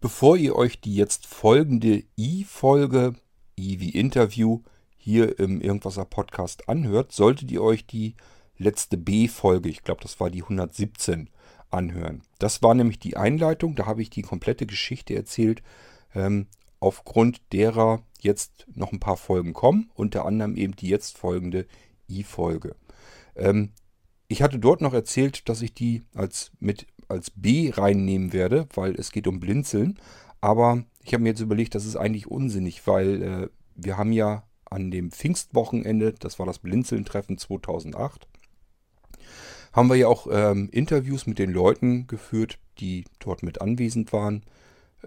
Bevor ihr euch die jetzt folgende I-Folge, I wie Interview, hier im Irgendwaser Podcast anhört, solltet ihr euch die letzte B-Folge, ich glaube, das war die 117, anhören. Das war nämlich die Einleitung, da habe ich die komplette Geschichte erzählt, ähm, aufgrund derer jetzt noch ein paar Folgen kommen, unter anderem eben die jetzt folgende I-Folge. Ähm, ich hatte dort noch erzählt, dass ich die als mit als B reinnehmen werde, weil es geht um Blinzeln. Aber ich habe mir jetzt überlegt, das ist eigentlich unsinnig, weil äh, wir haben ja an dem Pfingstwochenende, das war das Blinzeln-Treffen 2008, haben wir ja auch ähm, Interviews mit den Leuten geführt, die dort mit anwesend waren.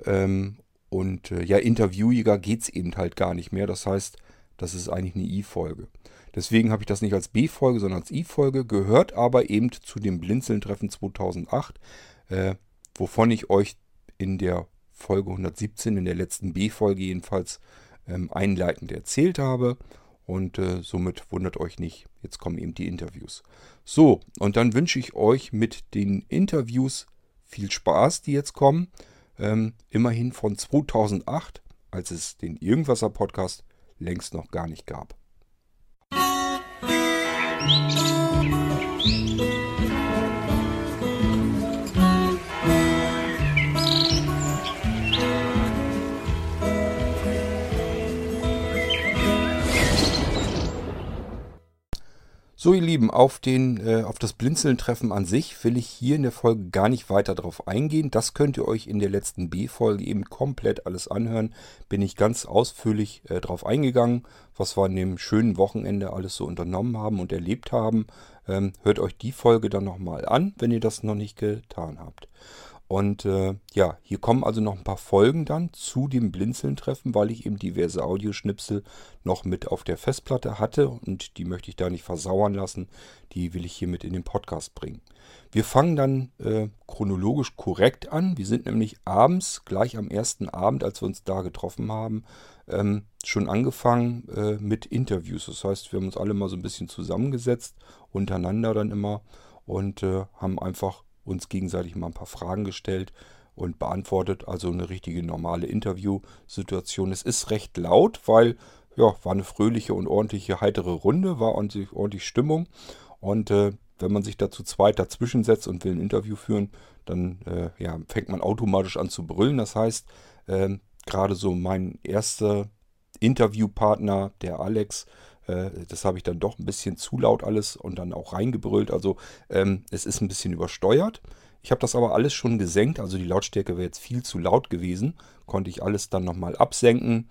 Ähm, und äh, ja, Interviewjäger geht es eben halt gar nicht mehr. Das heißt, das ist eigentlich eine I-Folge. Deswegen habe ich das nicht als B-Folge, sondern als I-Folge, gehört aber eben zu dem Blinzeln-Treffen 2008, äh, wovon ich euch in der Folge 117, in der letzten B-Folge jedenfalls, ähm, einleitend erzählt habe. Und äh, somit wundert euch nicht, jetzt kommen eben die Interviews. So, und dann wünsche ich euch mit den Interviews viel Spaß, die jetzt kommen. Ähm, immerhin von 2008, als es den Irgendwasser Podcast längst noch gar nicht gab. Thank you. So ihr Lieben, auf, den, äh, auf das Blinzeln-Treffen an sich will ich hier in der Folge gar nicht weiter drauf eingehen. Das könnt ihr euch in der letzten B-Folge eben komplett alles anhören. Bin ich ganz ausführlich äh, drauf eingegangen, was wir an dem schönen Wochenende alles so unternommen haben und erlebt haben. Ähm, hört euch die Folge dann nochmal an, wenn ihr das noch nicht getan habt. Und äh, ja, hier kommen also noch ein paar Folgen dann zu dem Blinzeln-Treffen, weil ich eben diverse Audioschnipsel noch mit auf der Festplatte hatte und die möchte ich da nicht versauern lassen. Die will ich hier mit in den Podcast bringen. Wir fangen dann äh, chronologisch korrekt an. Wir sind nämlich abends, gleich am ersten Abend, als wir uns da getroffen haben, ähm, schon angefangen äh, mit Interviews. Das heißt, wir haben uns alle mal so ein bisschen zusammengesetzt, untereinander dann immer und äh, haben einfach uns gegenseitig mal ein paar Fragen gestellt und beantwortet. Also eine richtige normale Interviewsituation. Es ist recht laut, weil ja, war eine fröhliche und ordentliche, heitere Runde, war ordentlich, ordentlich Stimmung. Und äh, wenn man sich dazu zweit dazwischen setzt und will ein Interview führen, dann äh, ja, fängt man automatisch an zu brüllen. Das heißt, äh, gerade so mein erster Interviewpartner, der Alex, das habe ich dann doch ein bisschen zu laut alles und dann auch reingebrüllt. Also ähm, es ist ein bisschen übersteuert. Ich habe das aber alles schon gesenkt, also die Lautstärke wäre jetzt viel zu laut gewesen. Konnte ich alles dann nochmal absenken.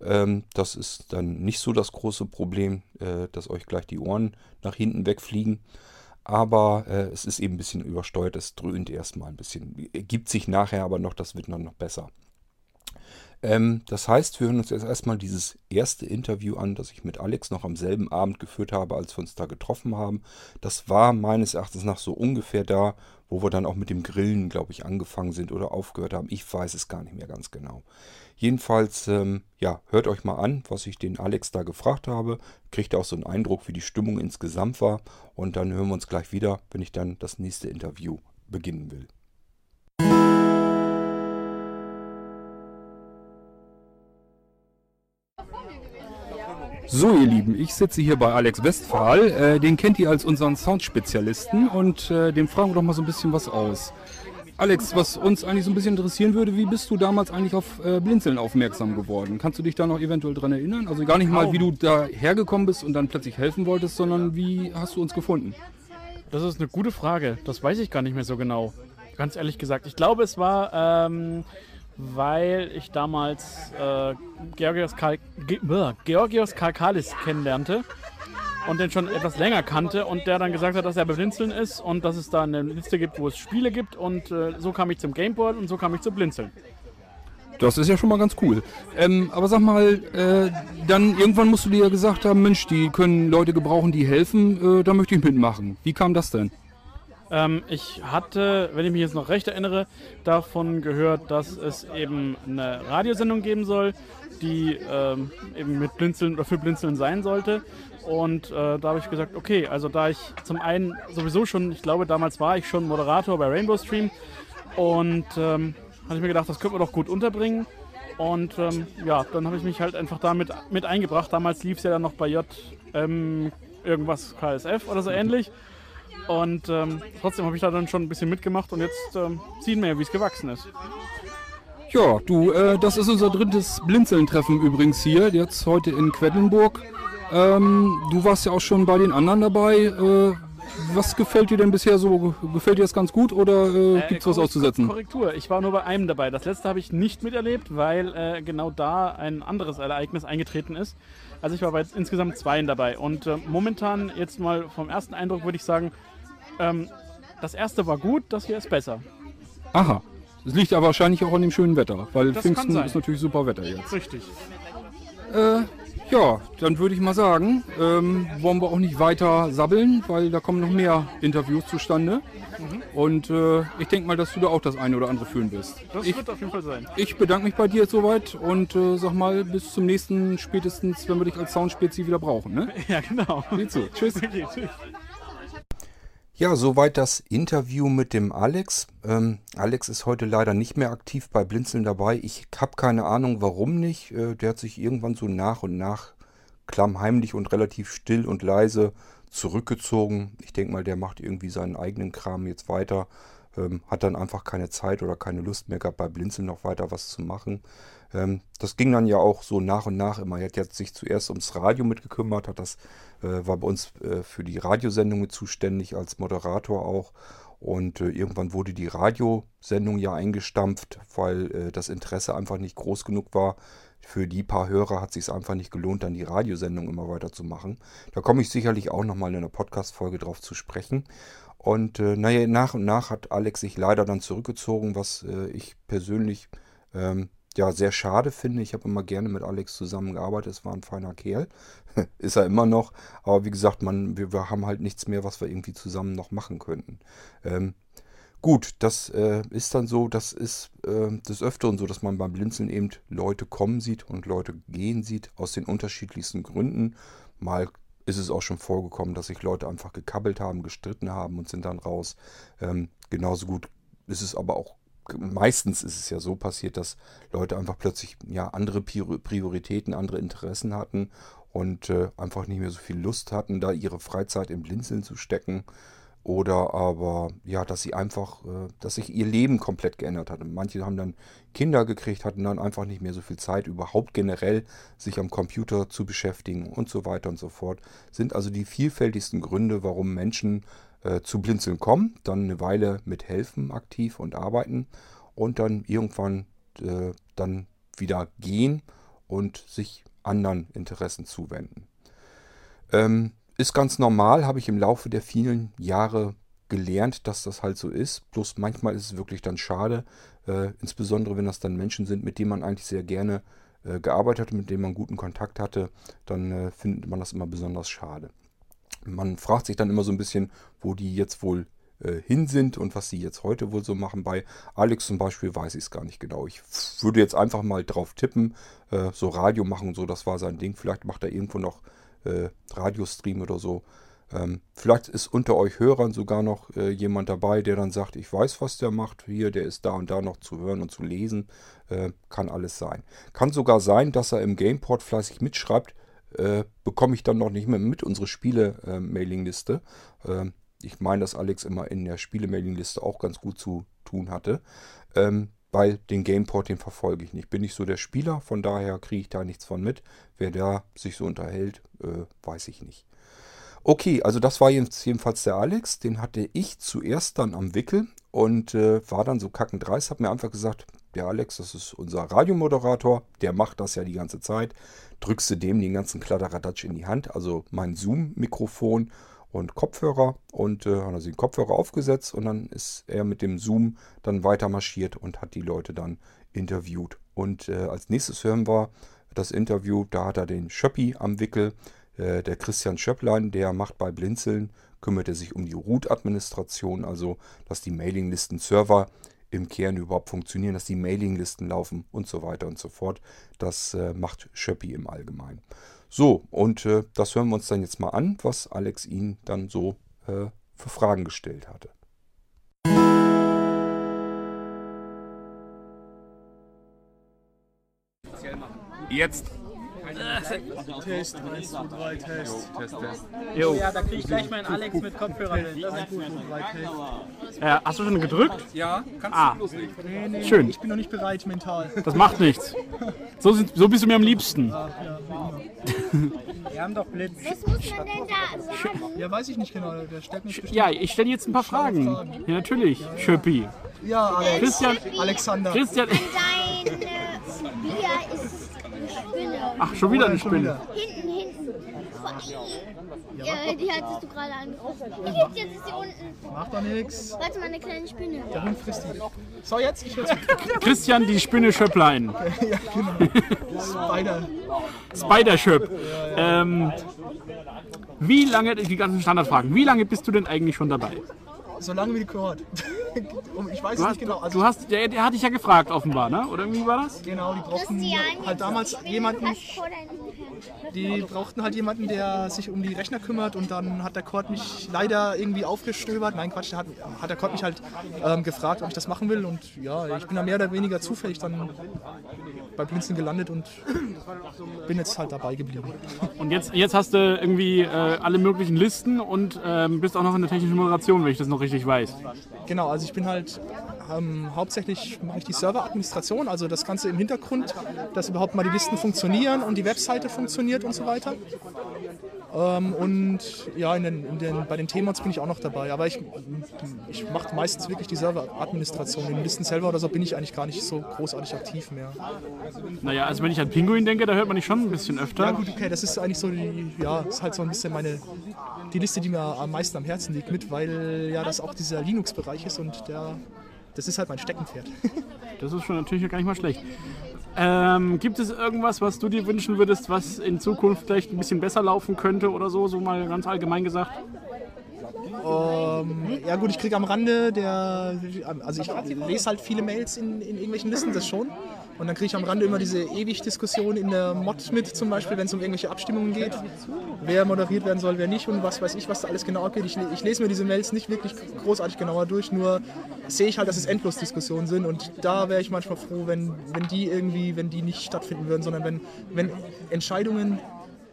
Ähm, das ist dann nicht so das große Problem, äh, dass euch gleich die Ohren nach hinten wegfliegen. Aber äh, es ist eben ein bisschen übersteuert, es dröhnt erstmal ein bisschen. Gibt sich nachher aber noch, das wird dann noch besser. Ähm, das heißt, wir hören uns jetzt erstmal dieses erste Interview an, das ich mit Alex noch am selben Abend geführt habe, als wir uns da getroffen haben. Das war meines Erachtens nach so ungefähr da, wo wir dann auch mit dem Grillen, glaube ich, angefangen sind oder aufgehört haben. Ich weiß es gar nicht mehr ganz genau. Jedenfalls, ähm, ja, hört euch mal an, was ich den Alex da gefragt habe. Kriegt auch so einen Eindruck, wie die Stimmung insgesamt war. Und dann hören wir uns gleich wieder, wenn ich dann das nächste Interview beginnen will. So, ihr Lieben, ich sitze hier bei Alex Westphal. Äh, den kennt ihr als unseren Soundspezialisten und äh, dem fragen wir doch mal so ein bisschen was aus. Alex, was uns eigentlich so ein bisschen interessieren würde, wie bist du damals eigentlich auf äh, Blinzeln aufmerksam geworden? Kannst du dich da noch eventuell dran erinnern? Also gar nicht mal, wie du da hergekommen bist und dann plötzlich helfen wolltest, sondern wie hast du uns gefunden? Das ist eine gute Frage. Das weiß ich gar nicht mehr so genau. Ganz ehrlich gesagt. Ich glaube, es war ähm, weil ich damals äh, Georgios, Kal Ge Georgios Kalkalis kennenlernte und den schon etwas länger kannte und der dann gesagt hat, dass er bei Blinzeln ist und dass es da eine Liste gibt, wo es Spiele gibt und äh, so kam ich zum Gameboard und so kam ich zu Blinzeln. Das ist ja schon mal ganz cool. Ähm, aber sag mal, äh, dann irgendwann musst du dir ja gesagt haben, Mensch, die können Leute gebrauchen, die helfen, äh, da möchte ich mitmachen. Wie kam das denn? Ähm, ich hatte, wenn ich mich jetzt noch recht erinnere, davon gehört, dass es eben eine Radiosendung geben soll, die ähm, eben mit Blinzeln oder für Blinzeln sein sollte. Und äh, da habe ich gesagt, okay, also da ich zum einen sowieso schon, ich glaube damals war ich schon Moderator bei Rainbow Stream und ähm, hatte ich mir gedacht, das könnte man doch gut unterbringen. Und ähm, ja, dann habe ich mich halt einfach damit mit eingebracht. Damals lief es ja dann noch bei JM irgendwas KSF oder so ähnlich. Und ähm, trotzdem habe ich da dann schon ein bisschen mitgemacht und jetzt ähm, sehen wir ja, wie es gewachsen ist. Ja, du, äh, das ist unser drittes Blinzeln-Treffen übrigens hier, jetzt heute in Quedlinburg. Ähm, du warst ja auch schon bei den anderen dabei. Äh, was gefällt dir denn bisher so? Gefällt dir das ganz gut oder äh, gibt es was auszusetzen? Korrektur, ich war nur bei einem dabei. Das letzte habe ich nicht miterlebt, weil äh, genau da ein anderes Ereignis eingetreten ist. Also ich war bei insgesamt zweien dabei. Und äh, momentan, jetzt mal vom ersten Eindruck, würde ich sagen, ähm, das erste war gut, das hier ist besser. Aha. Das liegt aber wahrscheinlich auch an dem schönen Wetter, weil das Pfingsten ist natürlich super Wetter jetzt. Richtig. Äh, ja, dann würde ich mal sagen, ähm, wollen wir auch nicht weiter sabbeln, weil da kommen noch mehr Interviews zustande. Mhm. Und äh, ich denke mal, dass du da auch das eine oder andere führen wirst. Das ich, wird auf jeden Fall sein. Ich bedanke mich bei dir jetzt soweit und äh, sag mal, bis zum nächsten spätestens, wenn wir dich als Soundspezi wieder brauchen. Ne? Ja, genau. Sieh zu. Tschüss. Okay, tschüss. Ja, soweit das Interview mit dem Alex. Ähm, Alex ist heute leider nicht mehr aktiv bei Blinzeln dabei. Ich habe keine Ahnung, warum nicht. Äh, der hat sich irgendwann so nach und nach klammheimlich und relativ still und leise zurückgezogen. Ich denke mal, der macht irgendwie seinen eigenen Kram jetzt weiter. Ähm, hat dann einfach keine Zeit oder keine Lust mehr gehabt, bei Blinzeln noch weiter was zu machen. Ähm, das ging dann ja auch so nach und nach immer. Er hat jetzt sich zuerst ums Radio mitgekümmert, hat das äh, war bei uns äh, für die Radiosendung mit zuständig, als Moderator auch. Und äh, irgendwann wurde die Radiosendung ja eingestampft, weil äh, das Interesse einfach nicht groß genug war. Für die paar Hörer hat es sich einfach nicht gelohnt, dann die Radiosendung immer weiter zu machen. Da komme ich sicherlich auch nochmal in einer Podcast-Folge drauf zu sprechen. Und äh, naja, nach und nach hat Alex sich leider dann zurückgezogen, was äh, ich persönlich ähm, ja sehr schade finde. Ich habe immer gerne mit Alex zusammengearbeitet. Es war ein feiner Kerl. ist er immer noch. Aber wie gesagt, man, wir, wir, haben halt nichts mehr, was wir irgendwie zusammen noch machen könnten. Ähm, gut, das äh, ist dann so, das ist äh, des Öfteren so, dass man beim Blinzeln eben Leute kommen sieht und Leute gehen sieht, aus den unterschiedlichsten Gründen. Mal ist es auch schon vorgekommen, dass sich Leute einfach gekabbelt haben, gestritten haben und sind dann raus. Ähm, genauso gut ist es aber auch meistens ist es ja so passiert, dass Leute einfach plötzlich ja andere Prioritäten, andere Interessen hatten und äh, einfach nicht mehr so viel Lust hatten, da ihre Freizeit im Blinzeln zu stecken. Oder aber, ja, dass sie einfach, äh, dass sich ihr Leben komplett geändert hat. Manche haben dann Kinder gekriegt, hatten dann einfach nicht mehr so viel Zeit, überhaupt generell sich am Computer zu beschäftigen und so weiter und so fort. Sind also die vielfältigsten Gründe, warum Menschen äh, zu Blinzeln kommen, dann eine Weile mithelfen, aktiv und arbeiten und dann irgendwann äh, dann wieder gehen und sich anderen Interessen zuwenden. Ähm, ist ganz normal, habe ich im Laufe der vielen Jahre gelernt, dass das halt so ist. Bloß manchmal ist es wirklich dann schade, äh, insbesondere wenn das dann Menschen sind, mit denen man eigentlich sehr gerne äh, gearbeitet hat, mit denen man guten Kontakt hatte, dann äh, findet man das immer besonders schade. Man fragt sich dann immer so ein bisschen, wo die jetzt wohl äh, hin sind und was sie jetzt heute wohl so machen. Bei Alex zum Beispiel weiß ich es gar nicht genau. Ich würde jetzt einfach mal drauf tippen, äh, so Radio machen und so, das war sein Ding. Vielleicht macht er irgendwo noch äh, Radiostream oder so. Ähm, vielleicht ist unter euch Hörern sogar noch äh, jemand dabei, der dann sagt, ich weiß, was der macht hier, der ist da und da noch zu hören und zu lesen. Äh, kann alles sein. Kann sogar sein, dass er im Gameport fleißig mitschreibt, äh, bekomme ich dann noch nicht mehr mit unsere Spiele-Mailingliste. Äh, ich meine, dass Alex immer in der Spiele-Mailingliste auch ganz gut zu tun hatte. Ähm, weil den Gameport, den verfolge ich nicht. Bin ich so der Spieler, von daher kriege ich da nichts von mit. Wer da sich so unterhält, äh, weiß ich nicht. Okay, also das war jetzt jedenfalls der Alex. Den hatte ich zuerst dann am Wickel und äh, war dann so kackendreist. Hab mir einfach gesagt, der Alex, das ist unser Radiomoderator, der macht das ja die ganze Zeit. Drückst du dem den ganzen Kladderadatsch in die Hand, also mein Zoom-Mikrofon und Kopfhörer und äh, hat sich den Kopfhörer aufgesetzt und dann ist er mit dem Zoom dann weiter marschiert und hat die Leute dann interviewt. Und äh, als nächstes hören wir das Interview, da hat er den Schöppi am Wickel, äh, der Christian Schöpplein, der macht bei Blinzeln, kümmert er sich um die Root-Administration, also dass die Mailinglisten-Server im Kern überhaupt funktionieren, dass die Mailinglisten laufen und so weiter und so fort. Das äh, macht Schöppi im Allgemeinen. So, und äh, das hören wir uns dann jetzt mal an, was Alex ihn dann so äh, für Fragen gestellt hatte. Jetzt Test, 1, 2, 3, Test. Test, Test. Jo. Ja, da krieg ich gleich meinen Alex mit Kopfhörer hin. Das ist 1, 2, 3, Test. Äh, hast du schon gedrückt? Ja, kannst Ah. du loslegen. Nee, nee, Schön. Ich bin noch nicht bereit mental. Das macht nichts. So, sind, so bist du mir am liebsten. Wir haben doch Blitz. Was muss man denn da sagen? Ja, weiß ich nicht genau. Der stellt mich bestimmt. Ja, ich stelle jetzt ein paar Fragen. Ja, natürlich. Schöppi. Ja, Alex. Christian, Alexander. Christian. Dein äh, Bier ist Spinne. Ach, schon wieder eine Spinne. Hinten, hinten. Ja, die hattest du gerade angerufen. Jetzt, jetzt ist sie unten. Macht doch nix. Warte mal, eine kleine Spinne. Der Hund frisst die. So, jetzt? Ich will's. Christian, die Spinne Schöpplein. ja, genau. Spider. Spider-Schöpp. Ähm, wie lange, die ganzen Standardfragen, wie lange bist du denn eigentlich schon dabei? So lange wie die Kuh hat. Ich weiß Du es hast, nicht genau. Also, du hast der, der hat dich ja gefragt offenbar, ne? Oder irgendwie war das? genau, die brauchten halt damals ich jemanden, die brauchten halt jemanden, der sich um die Rechner kümmert und dann hat der Kurt mich leider irgendwie aufgestöbert. Nein, Quatsch, hat, hat der Kurt mich halt ähm, gefragt, ob ich das machen will und ja, ich bin da mehr oder weniger zufällig dann bei Blinzeln gelandet und bin jetzt halt dabei geblieben. Und jetzt, jetzt hast du irgendwie äh, alle möglichen Listen und ähm, bist auch noch in der technischen Moderation, wenn ich das noch richtig weiß. Genau, also ich bin halt ähm, hauptsächlich mache ich die Serveradministration, also das Ganze im Hintergrund, dass überhaupt mal die Listen funktionieren und die Webseite funktioniert und so weiter. Ähm, und ja, in den, in den, bei den Themenmods bin ich auch noch dabei, aber ich, ich mache meistens wirklich die Serveradministration. In den Listen selber oder so bin ich eigentlich gar nicht so großartig aktiv mehr. Naja, also wenn ich an Pinguin denke, da hört man dich schon ein bisschen öfter. Ja gut, okay, das ist eigentlich so die, ja, ist halt so ein bisschen meine, die Liste, die mir am meisten am Herzen liegt mit, weil ja das auch dieser Linux-Bereich ist und der, das ist halt mein Steckenpferd. Das ist schon natürlich gar nicht mal schlecht. Ähm, gibt es irgendwas, was du dir wünschen würdest, was in Zukunft vielleicht ein bisschen besser laufen könnte oder so, so mal ganz allgemein gesagt? Ähm, ja gut, ich kriege am Rande der, also ich lese halt viele Mails in, in irgendwelchen Listen, das schon. Und dann kriege ich am Rande immer diese ewig Diskussion in der Mod mit, zum Beispiel, wenn es um irgendwelche Abstimmungen geht, wer moderiert werden soll, wer nicht und was weiß ich, was da alles genau abgeht. Ich, ich lese mir diese Mails nicht wirklich großartig genauer durch, nur sehe ich halt, dass es endlos Diskussionen sind und da wäre ich manchmal froh, wenn, wenn die irgendwie, wenn die nicht stattfinden würden, sondern wenn, wenn Entscheidungen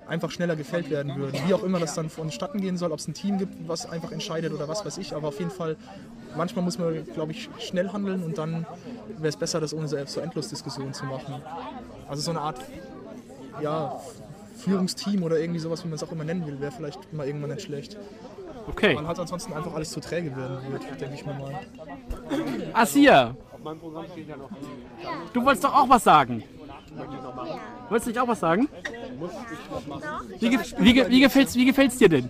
einfach schneller gefällt werden würden. Wie auch immer das dann vonstatten gehen soll, ob es ein Team gibt, was einfach entscheidet oder was weiß ich. Aber auf jeden Fall, manchmal muss man, glaube ich, schnell handeln und dann wäre es besser, das ohne so so Endlosdiskussionen zu machen. Also so eine Art, ja, Führungsteam oder irgendwie sowas, wie man es auch immer nennen will, wäre vielleicht mal irgendwann nicht schlecht. Okay. Man hat ansonsten einfach alles zu träge werden wird, denke ich mir mal. Asia, du wolltest doch auch was sagen. Wolltest du nicht auch was sagen? Wie, ge wie, ge wie gefällt's wie gefällt's dir denn?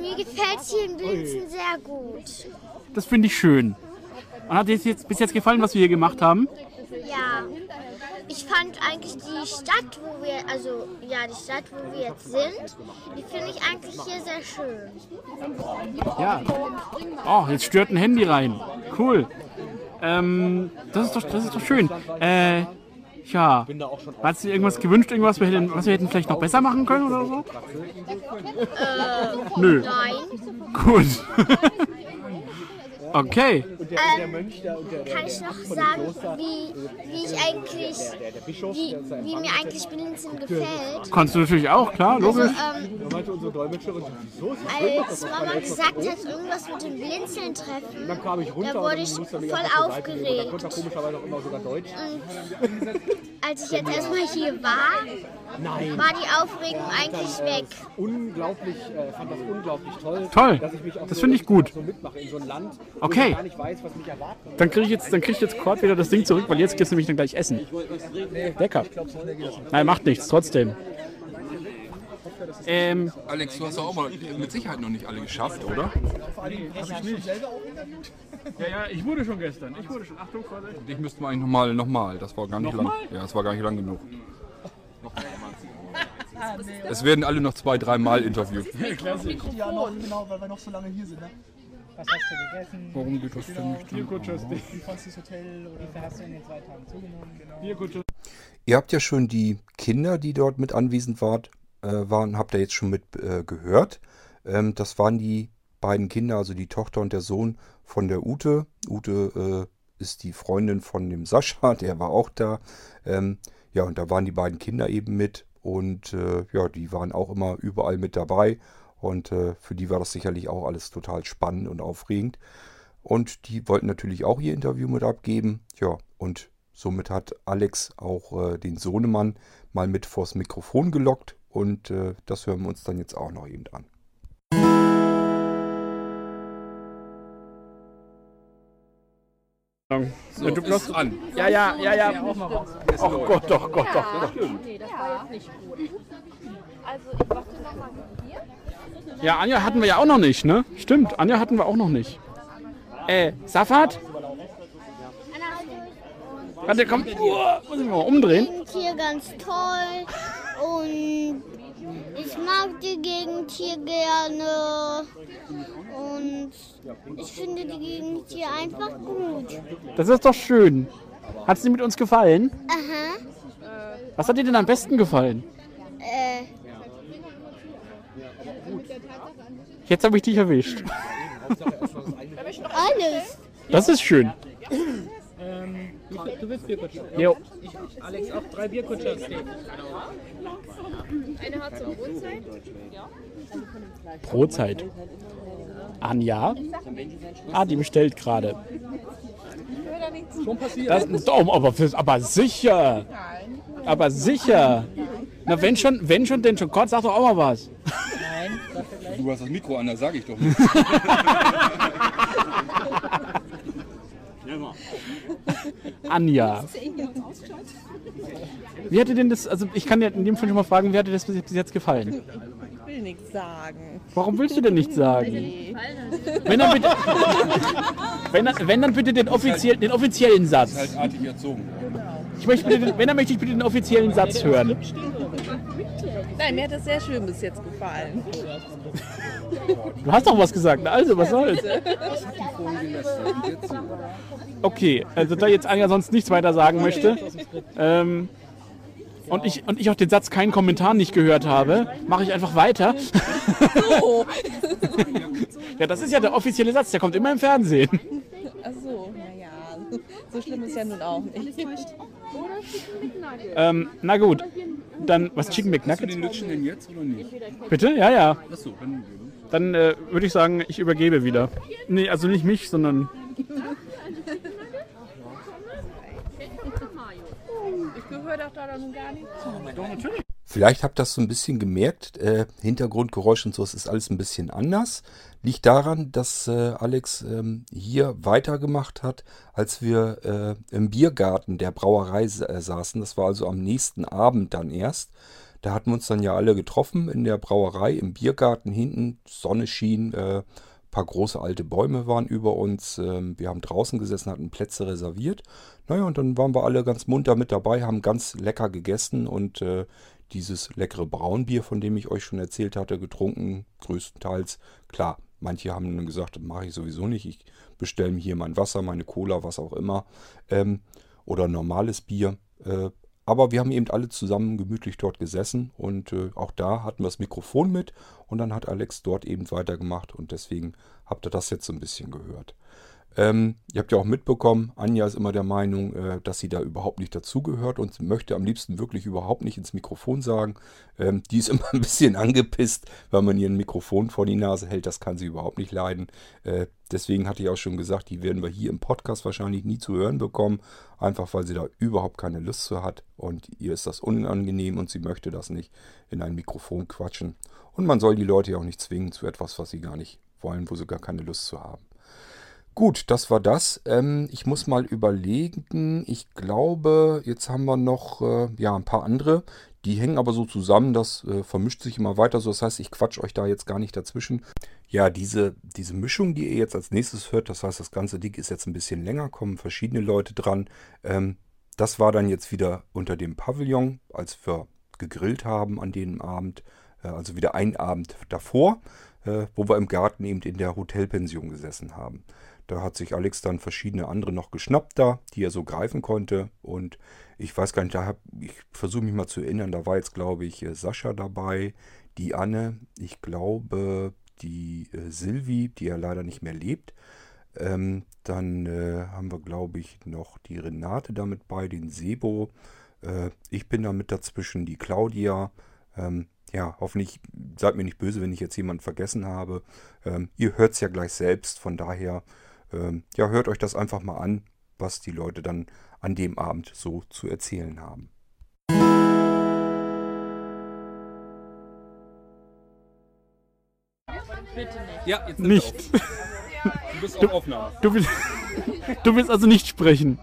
Mir gefällt hier in Blinzen sehr gut. Das finde ich schön. Und hat dir jetzt bis jetzt gefallen, was wir hier gemacht haben? Ja. Ich fand eigentlich die Stadt, wo wir, also ja, die Stadt, wo wir jetzt sind, die finde ich eigentlich hier sehr schön. Ja. Oh, jetzt stört ein Handy rein. Cool. Ähm, das ist doch, das ist doch schön. Äh, ja. Hast du dir irgendwas gewünscht, irgendwas, wir hätten, was wir hätten vielleicht noch besser machen können oder so? Nö. Nein. Gut. okay. Kann ich noch sagen, wie, wie ich eigentlich, wie, wie mir eigentlich Blinzen gefällt? Kannst du natürlich auch, klar, logisch. Ähm, als Mama gesagt hat, irgendwas mit dem Blinzeln treffen, da wurde ich voll aufgeregt. Und als ich jetzt erstmal hier war, war die Aufregung eigentlich weg. Unglaublich, äh, fand das unglaublich toll. Toll. Dass ich mich auch Das so, finde ich gut. so mitmache in so ein Land, wo Okay. Ich nicht was mich erwartet. Dann kriege ich jetzt, dann krieg ich jetzt Cord wieder das Ding zurück, weil jetzt geht's nämlich dann gleich essen. Lecker. Nein, macht nichts, trotzdem. Ähm, Alex, du hast doch auch mal mit Sicherheit noch nicht alle geschafft, oder? ja, ja, ich wurde schon gestern. Ich wurde schon. Achtung, Vorsicht. Dich müssten wir eigentlich nochmal, nochmal. Das war gar nicht lang. Ja, das war gar nicht lang genug. Es werden alle noch zwei, dreimal interviewt. Ja, noch, genau, weil wir noch so lange hier sind. Ne? Was hast du gegessen? Warum geht das denn nicht? Wie fandest du das Hotel? Oder? Wie hast du in den zwei Tagen zugenommen? Genau. Bierkutsche. Ihr habt ja schon die Kinder, die dort mit anwesend wart, äh, waren, habt ihr jetzt schon mit äh, gehört. Ähm, das waren die beiden Kinder, also die Tochter und der Sohn von der Ute. Ute äh, ist die Freundin von dem Sascha, der war auch da. Ähm, Ja, und da waren die beiden Kinder eben mit und äh, ja, die waren auch immer überall mit dabei und äh, für die war das sicherlich auch alles total spannend und aufregend. Und die wollten natürlich auch ihr Interview mit abgeben. Ja, und somit hat Alex auch äh, den Sohnemann mal mit vors Mikrofon gelockt und äh, das hören wir uns dann jetzt auch noch eben an. So, du bloß an. Ja, ja, ja, ja. Oh Gott, doch, Gott, doch. doch. Ja, Anja hatten wir ja auch noch nicht, ne? Stimmt, Anja hatten wir auch noch nicht. Äh, Safat? Warte, komm. Uah, muss ich mal umdrehen? Gegend hier ganz toll und ich mag die Gegend hier gerne und ich finde die Gegend hier einfach gut. Das ist doch schön. Hat es dir mit uns gefallen? Aha. Was hat dir denn am besten gefallen? Äh, Jetzt habe ich dich erwischt. alles. Das ist schön. Du willst Bierkutscher? Jo. Alex, auch drei Bierkutscher. Brotzeit. Anja? Ah, die bestellt gerade. Schon passiert. Das, oh, aber, aber sicher. Aber sicher. Na, wenn schon, wenn schon, denn schon. Gott, sag doch auch mal was. Du hast das Mikro an, da sage ich doch nicht. Anja. Wie hat dir denn das, also ich kann dir in dem Fall schon mal fragen, wie hat dir das bis jetzt gefallen? Ich will nichts sagen. Warum willst du denn nicht sagen? Wenn dann bitte, wenn dann, wenn dann bitte den, offiziell, den offiziellen Satz. Halt artig erzogen. Ich möchte bitte, wenn dann möchte ich bitte den offiziellen Satz hören. Nein, mir hat das sehr schön bis jetzt gefallen. Du hast doch was gesagt, na also was soll's? Okay, also da jetzt Anja sonst nichts weiter sagen möchte ähm, und, ich, und ich auch den Satz keinen Kommentar nicht gehört habe, mache ich einfach weiter. So. Ja, das ist ja der offizielle Satz, der kommt immer im Fernsehen. Ach so, naja. So schlimm ist ja nun auch nicht. Ähm, na gut, dann was Chicken Hast du McNuggets? den denn jetzt oder nicht? Bitte? Ja, ja. Achso, dann. Dann äh, würde ich sagen, ich übergebe wieder. Nee, also nicht mich, sondern Ich gehöre doch da nun gar nicht zu. Vielleicht habt ihr das so ein bisschen gemerkt. Äh, Hintergrundgeräusch und so, es ist alles ein bisschen anders. Liegt daran, dass äh, Alex ähm, hier weitergemacht hat, als wir äh, im Biergarten der Brauerei äh, saßen. Das war also am nächsten Abend dann erst. Da hatten wir uns dann ja alle getroffen in der Brauerei, im Biergarten hinten. Sonne schien, äh, paar große alte Bäume waren über uns. Ähm, wir haben draußen gesessen, hatten Plätze reserviert. Naja, und dann waren wir alle ganz munter mit dabei, haben ganz lecker gegessen und äh, dieses leckere Braunbier, von dem ich euch schon erzählt hatte, getrunken, größtenteils. Klar, manche haben dann gesagt, das mache ich sowieso nicht. Ich bestelle mir hier mein Wasser, meine Cola, was auch immer. Ähm, oder normales Bier. Äh, aber wir haben eben alle zusammen gemütlich dort gesessen und äh, auch da hatten wir das Mikrofon mit und dann hat Alex dort eben weitergemacht und deswegen habt ihr das jetzt so ein bisschen gehört. Ähm, ihr habt ja auch mitbekommen, Anja ist immer der Meinung, äh, dass sie da überhaupt nicht dazugehört und möchte am liebsten wirklich überhaupt nicht ins Mikrofon sagen. Ähm, die ist immer ein bisschen angepisst, weil man ihr ein Mikrofon vor die Nase hält. Das kann sie überhaupt nicht leiden. Äh, deswegen hatte ich auch schon gesagt, die werden wir hier im Podcast wahrscheinlich nie zu hören bekommen. Einfach weil sie da überhaupt keine Lust zu hat und ihr ist das unangenehm und sie möchte das nicht in ein Mikrofon quatschen. Und man soll die Leute ja auch nicht zwingen zu etwas, was sie gar nicht wollen, wo sie gar keine Lust zu haben. Gut, das war das. Ähm, ich muss mal überlegen. Ich glaube, jetzt haben wir noch äh, ja, ein paar andere. Die hängen aber so zusammen, das äh, vermischt sich immer weiter. So, das heißt, ich quatsch euch da jetzt gar nicht dazwischen. Ja, diese, diese Mischung, die ihr jetzt als nächstes hört, das heißt, das ganze Ding ist jetzt ein bisschen länger, kommen verschiedene Leute dran. Ähm, das war dann jetzt wieder unter dem Pavillon, als wir gegrillt haben an dem Abend. Äh, also wieder ein Abend davor, äh, wo wir im Garten eben in der Hotelpension gesessen haben. Da hat sich Alex dann verschiedene andere noch geschnappt da, die er so greifen konnte. Und ich weiß gar nicht, da hab, ich versuche mich mal zu erinnern, da war jetzt, glaube ich, äh, Sascha dabei, die Anne, ich glaube, die äh, Silvi, die ja leider nicht mehr lebt. Ähm, dann äh, haben wir, glaube ich, noch die Renate damit bei, den Sebo. Äh, ich bin da mit dazwischen, die Claudia. Ähm, ja, hoffentlich seid mir nicht böse, wenn ich jetzt jemanden vergessen habe. Ähm, ihr hört es ja gleich selbst, von daher, ähm, ja, hört euch das einfach mal an, was die Leute dann an dem Abend so zu erzählen haben. Ja, jetzt Nicht. Du bist auf Aufnahme. Du willst, du willst also nicht sprechen.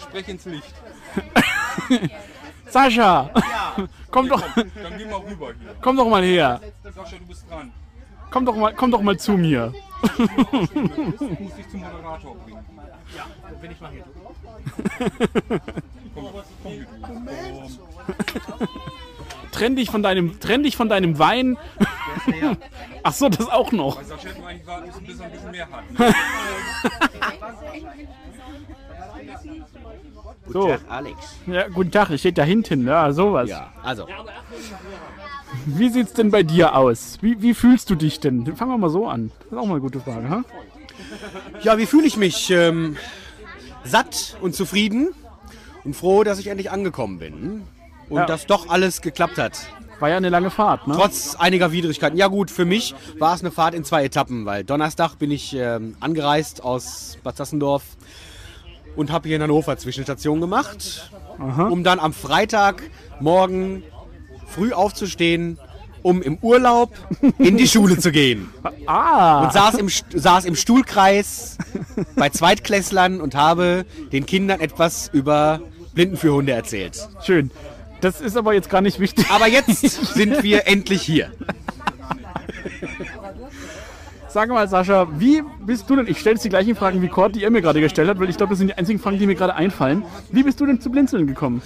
Sprech ins Licht. Sascha! Komm doch, Dann geh mal rüber hier. komm doch mal her. Sascha, du bist dran. Komm doch mal, komm doch mal zu mir. Du musst dich zum Moderator bringen. Wenn ich mal hier. Komm, komm du. Trenn dich von deinem, trenn dich von deinem Wein. Ach so, das auch noch. Bei Sascha hätten wir eigentlich warten müssen, bis er ein bisschen mehr hat. Ne? So. Alex. Ja, guten Tag, ich stehe da hinten, ja, sowas. Ja, also, Wie sieht's denn bei dir aus? Wie, wie fühlst du dich denn? Fangen wir mal so an. Das ist auch mal eine gute Frage, ha? ja, wie fühle ich mich? Ähm, satt und zufrieden und froh, dass ich endlich angekommen bin und Ja. dass doch alles geklappt hat. War ja eine lange Fahrt, ne? Trotz einiger Widrigkeiten. Ja gut, für mich war es eine Fahrt in zwei Etappen, weil Donnerstag bin ich ähm, angereist aus Bad Sassendorf und habe hier in Hannover Zwischenstation gemacht, um dann am Freitagmorgen früh aufzustehen, um im Urlaub in die Schule zu gehen. Ah, und saß im, saß im Stuhlkreis bei Zweitklässlern und habe den Kindern etwas über Blindenführhunde erzählt. schön. Das ist aber jetzt gar nicht wichtig. Aber jetzt sind wir endlich hier. Sag mal, Sascha, wie bist du denn? Ich stelle jetzt die gleichen Fragen wie Kurt, die er mir gerade gestellt hat, weil ich glaube, das sind die einzigen Fragen, die mir gerade einfallen. Wie bist du denn zu Blinzeln gekommen?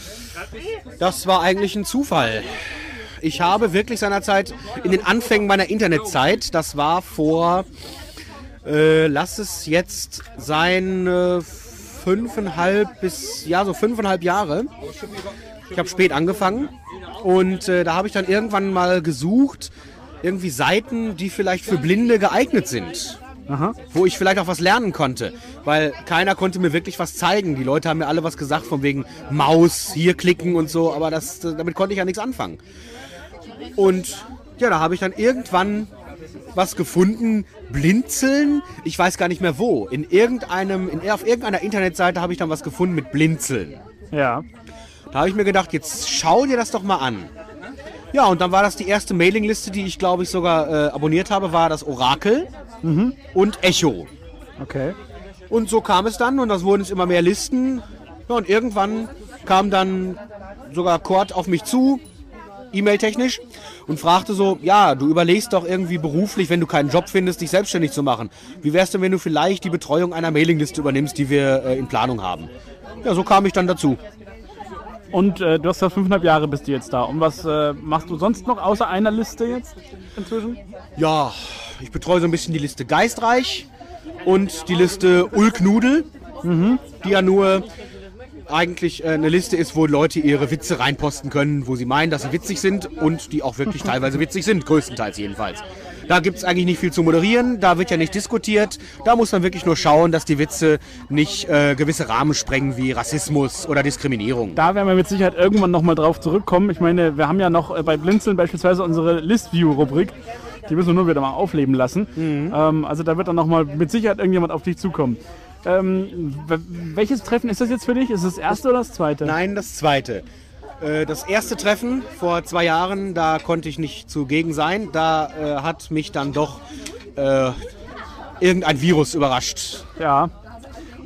Das war eigentlich ein Zufall. Ich habe wirklich seinerzeit in den Anfängen meiner Internetzeit, das war vor, äh, lass es jetzt sein, äh, fünfeinhalb bis, ja, so fünfeinhalb Jahre. Ich habe spät angefangen und äh, da habe ich dann irgendwann mal gesucht, irgendwie Seiten, die vielleicht für Blinde geeignet sind. Wo ich vielleicht auch was lernen konnte. Weil keiner konnte mir wirklich was zeigen. Die Leute haben mir alle was gesagt, von wegen Maus, hier klicken und so, aber das, damit konnte ich ja nichts anfangen. Und ja, da habe ich dann irgendwann was gefunden, Blinzeln. Ich weiß gar nicht mehr wo. In irgendeinem, in, auf irgendeiner Internetseite habe ich dann was gefunden mit Blinzeln. Ja. Da habe ich mir gedacht, jetzt schau dir das doch mal an. Ja, und dann war das die erste Mailingliste, die ich glaube ich sogar äh, abonniert habe, war das Orakel und Echo. Okay. Und so kam es dann und das wurden es immer mehr Listen. Ja, und irgendwann kam dann sogar Kurt auf mich zu, E-Mail-technisch, und fragte so, ja, du überlegst doch irgendwie beruflich, wenn du keinen Job findest, dich selbstständig zu machen. Wie wär's denn, wenn du vielleicht die Betreuung einer Mailingliste übernimmst, die wir äh, in Planung haben? Ja, so kam ich dann dazu. Und äh, du hast ja fünfeinhalb Jahre bist du jetzt da. Und was äh, machst du sonst noch außer einer Liste jetzt inzwischen? Ja, ich betreue so ein bisschen die Liste Geistreich und die Liste Ulknudel, die ja nur eigentlich äh, eine Liste ist, wo Leute ihre Witze reinposten können, wo sie meinen, dass sie witzig sind und die auch wirklich teilweise witzig sind, größtenteils jedenfalls. Da gibt es eigentlich nicht viel zu moderieren, da wird ja nicht diskutiert. Da muss man wirklich nur schauen, dass die Witze nicht äh, gewisse Rahmen sprengen wie Rassismus oder Diskriminierung. Da werden wir mit Sicherheit irgendwann nochmal drauf zurückkommen. Ich meine, wir haben ja noch äh, bei Blinzeln beispielsweise unsere List-View-Rubrik. Die müssen wir nur wieder mal aufleben lassen. Ähm, also da wird dann nochmal mit Sicherheit irgendjemand auf dich zukommen. Ähm, welches Treffen ist das jetzt für dich? Ist das erste oder das zweite? Nein, das zweite. Äh, Das erste Treffen vor zwei Jahren, da konnte ich nicht zugegen sein. Da äh, hat mich dann doch äh, irgendein Virus überrascht. Ja.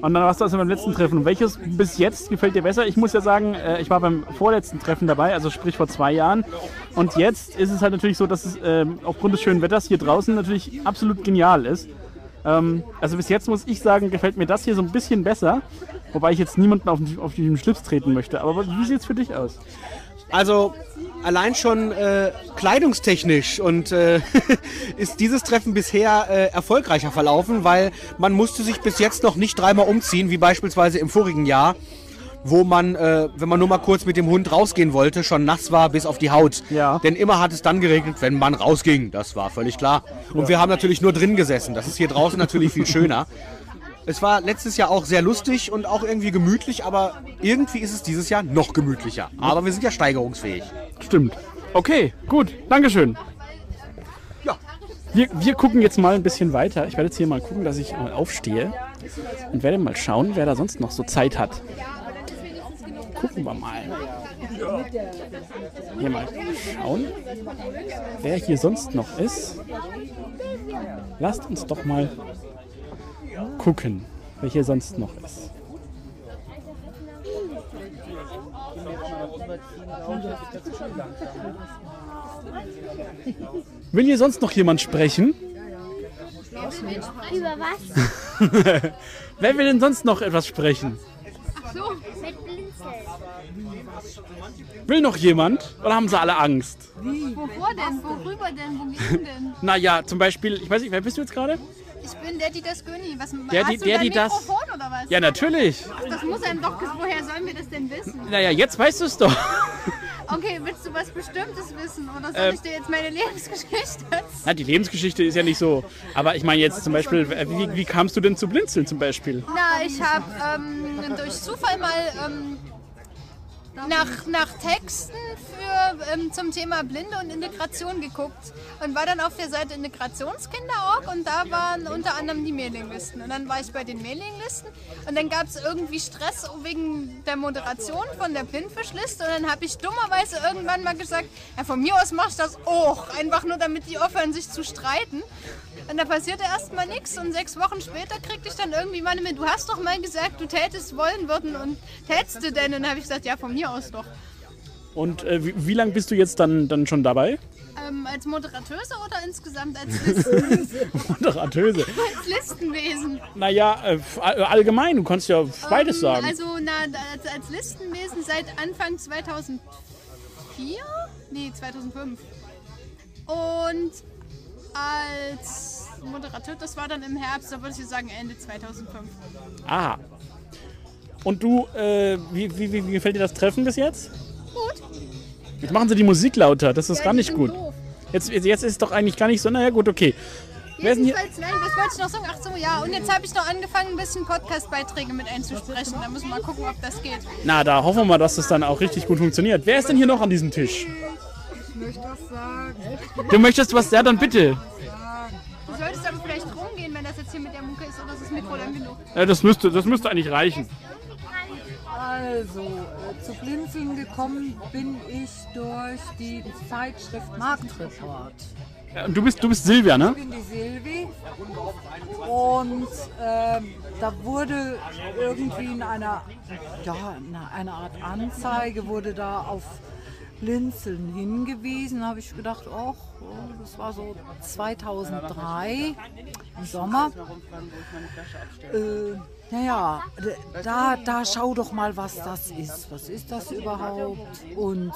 Und dann warst du also beim letzten Treffen. Welches bis jetzt gefällt dir besser? Ich muss ja sagen, äh, ich war beim vorletzten Treffen dabei, also sprich vor zwei Jahren. Und jetzt ist es halt natürlich so, dass es ähm, aufgrund des schönen Wetters hier draußen natürlich absolut genial ist. Ähm, also bis jetzt muss ich sagen, gefällt mir das hier so ein bisschen besser. Wobei ich jetzt niemanden auf, den- auf den Schlips treten möchte. Aber wie sieht es für dich aus? Also allein schon äh, kleidungstechnisch und äh, ist dieses Treffen bisher äh, erfolgreicher verlaufen, weil man musste sich bis jetzt noch nicht dreimal umziehen, wie beispielsweise im vorigen Jahr, wo man, äh, wenn man nur mal kurz mit dem Hund rausgehen wollte, schon nass war bis auf die Haut. Ja. Denn immer hat es dann geregnet, wenn man rausging. Das war völlig klar. Und wir haben natürlich nur drin gesessen. Das ist hier draußen natürlich viel schöner. Es war letztes Jahr auch sehr lustig und auch irgendwie gemütlich, aber irgendwie ist es dieses Jahr noch gemütlicher. Aber wir sind ja steigerungsfähig. Stimmt. Okay, gut. Dankeschön. Ja. Wir, wir gucken jetzt mal ein bisschen weiter. Ich werde jetzt hier mal gucken, dass ich mal aufstehe und werde mal schauen, wer da sonst noch so Zeit hat. Gucken wir mal. Hier mal schauen, wer hier sonst noch ist. Lasst uns doch mal gucken, wer hier sonst noch ist. Will hier sonst noch jemand sprechen? Über was? Wer will denn sonst noch etwas sprechen? Mit Blinzeln. Will noch jemand? Oder haben sie alle Angst? Wovor denn? Worüber denn? Wogegen denn? Naja, zum Beispiel, ich weiß nicht, wer bist du jetzt gerade? Ich bin der, die das Göni. Was, Der, hast die- du der, die das- Mikrofon oder was? Ja, natürlich. Ach, das muss einem doch... Woher sollen wir das denn wissen? Naja, jetzt weißt du es doch. Okay, willst du was Bestimmtes wissen? Oder soll Ähm. ich dir jetzt meine Lebensgeschichte? Na, die Lebensgeschichte ist ja nicht so. Aber ich meine jetzt zum Beispiel, wie, wie kamst du denn zu Blinzeln zum Beispiel? Na, ich habe ähm, durch Zufall mal ähm, nach, nach Texten für, ähm, zum Thema Blinde und Integration geguckt und war dann auf der Seite Integrationskinder.org und da waren unter anderem die Mailinglisten. Und dann war ich bei den Mailinglisten und dann gab es irgendwie Stress wegen der Moderation von der Blindfischliste und dann habe ich dummerweise irgendwann mal gesagt, ja, von mir aus mach ich das auch, einfach nur damit die aufhören sich zu streiten. Und da passierte erstmal nichts und sechs Wochen später kriegte ich dann irgendwie meine mit, du hast doch mal gesagt, du tätest wollen würden und tätst du denn? Und dann habe ich gesagt, ja, von mir aus doch. Und äh, wie, wie lange bist du jetzt dann, dann schon dabei? Ähm, als Moderatöse oder insgesamt als, Listen, Moderatöse. als Listenwesen? Naja, äh, all- allgemein, du kannst ja beides Ähm, sagen. Also na, als, als Listenwesen seit Anfang 2004? Nee, 2005. Und als Moderateur, das war dann im Herbst, da würde ich sagen Ende 2005. Aha. Und du, äh, wie, wie, wie, wie gefällt dir das Treffen bis jetzt? Gut. Jetzt machen sie die Musik lauter, das ist Ja, gar nicht gut. doof. Jetzt, jetzt ist es doch eigentlich gar nicht so, naja gut, okay. Wer ist denn hier? Jedenfalls, nein, was wollte ich noch sagen? Ach so, ja. Und jetzt habe ich noch angefangen, ein bisschen Podcast-Beiträge mit einzusprechen. Da müssen wir mal gucken, ob das geht. Na, da hoffen wir mal, dass das dann auch richtig gut funktioniert. Wer ist denn hier noch an diesem Tisch? Ich möchte was sagen. Du möchtest was? Ja, dann bitte. Du solltest aber vielleicht rumgehen, wenn das jetzt hier mit der Mucke ist, oder ist das Mikro lang genug? Ja, das, müsste, das müsste eigentlich reichen. Also, äh, zu Blinzeln gekommen bin ich durch die Zeitschrift Marktreport. Ja, Du bist, du bist Silvia, Ich ne? bin die Silvi und ähm, da wurde irgendwie in einer, ja, in einer Art Anzeige wurde da auf Blinzeln hingewiesen. Da habe ich gedacht, oh, das war so 2003 im Sommer. Äh, naja, da, da schau doch mal, was das ist. Was ist das überhaupt? Und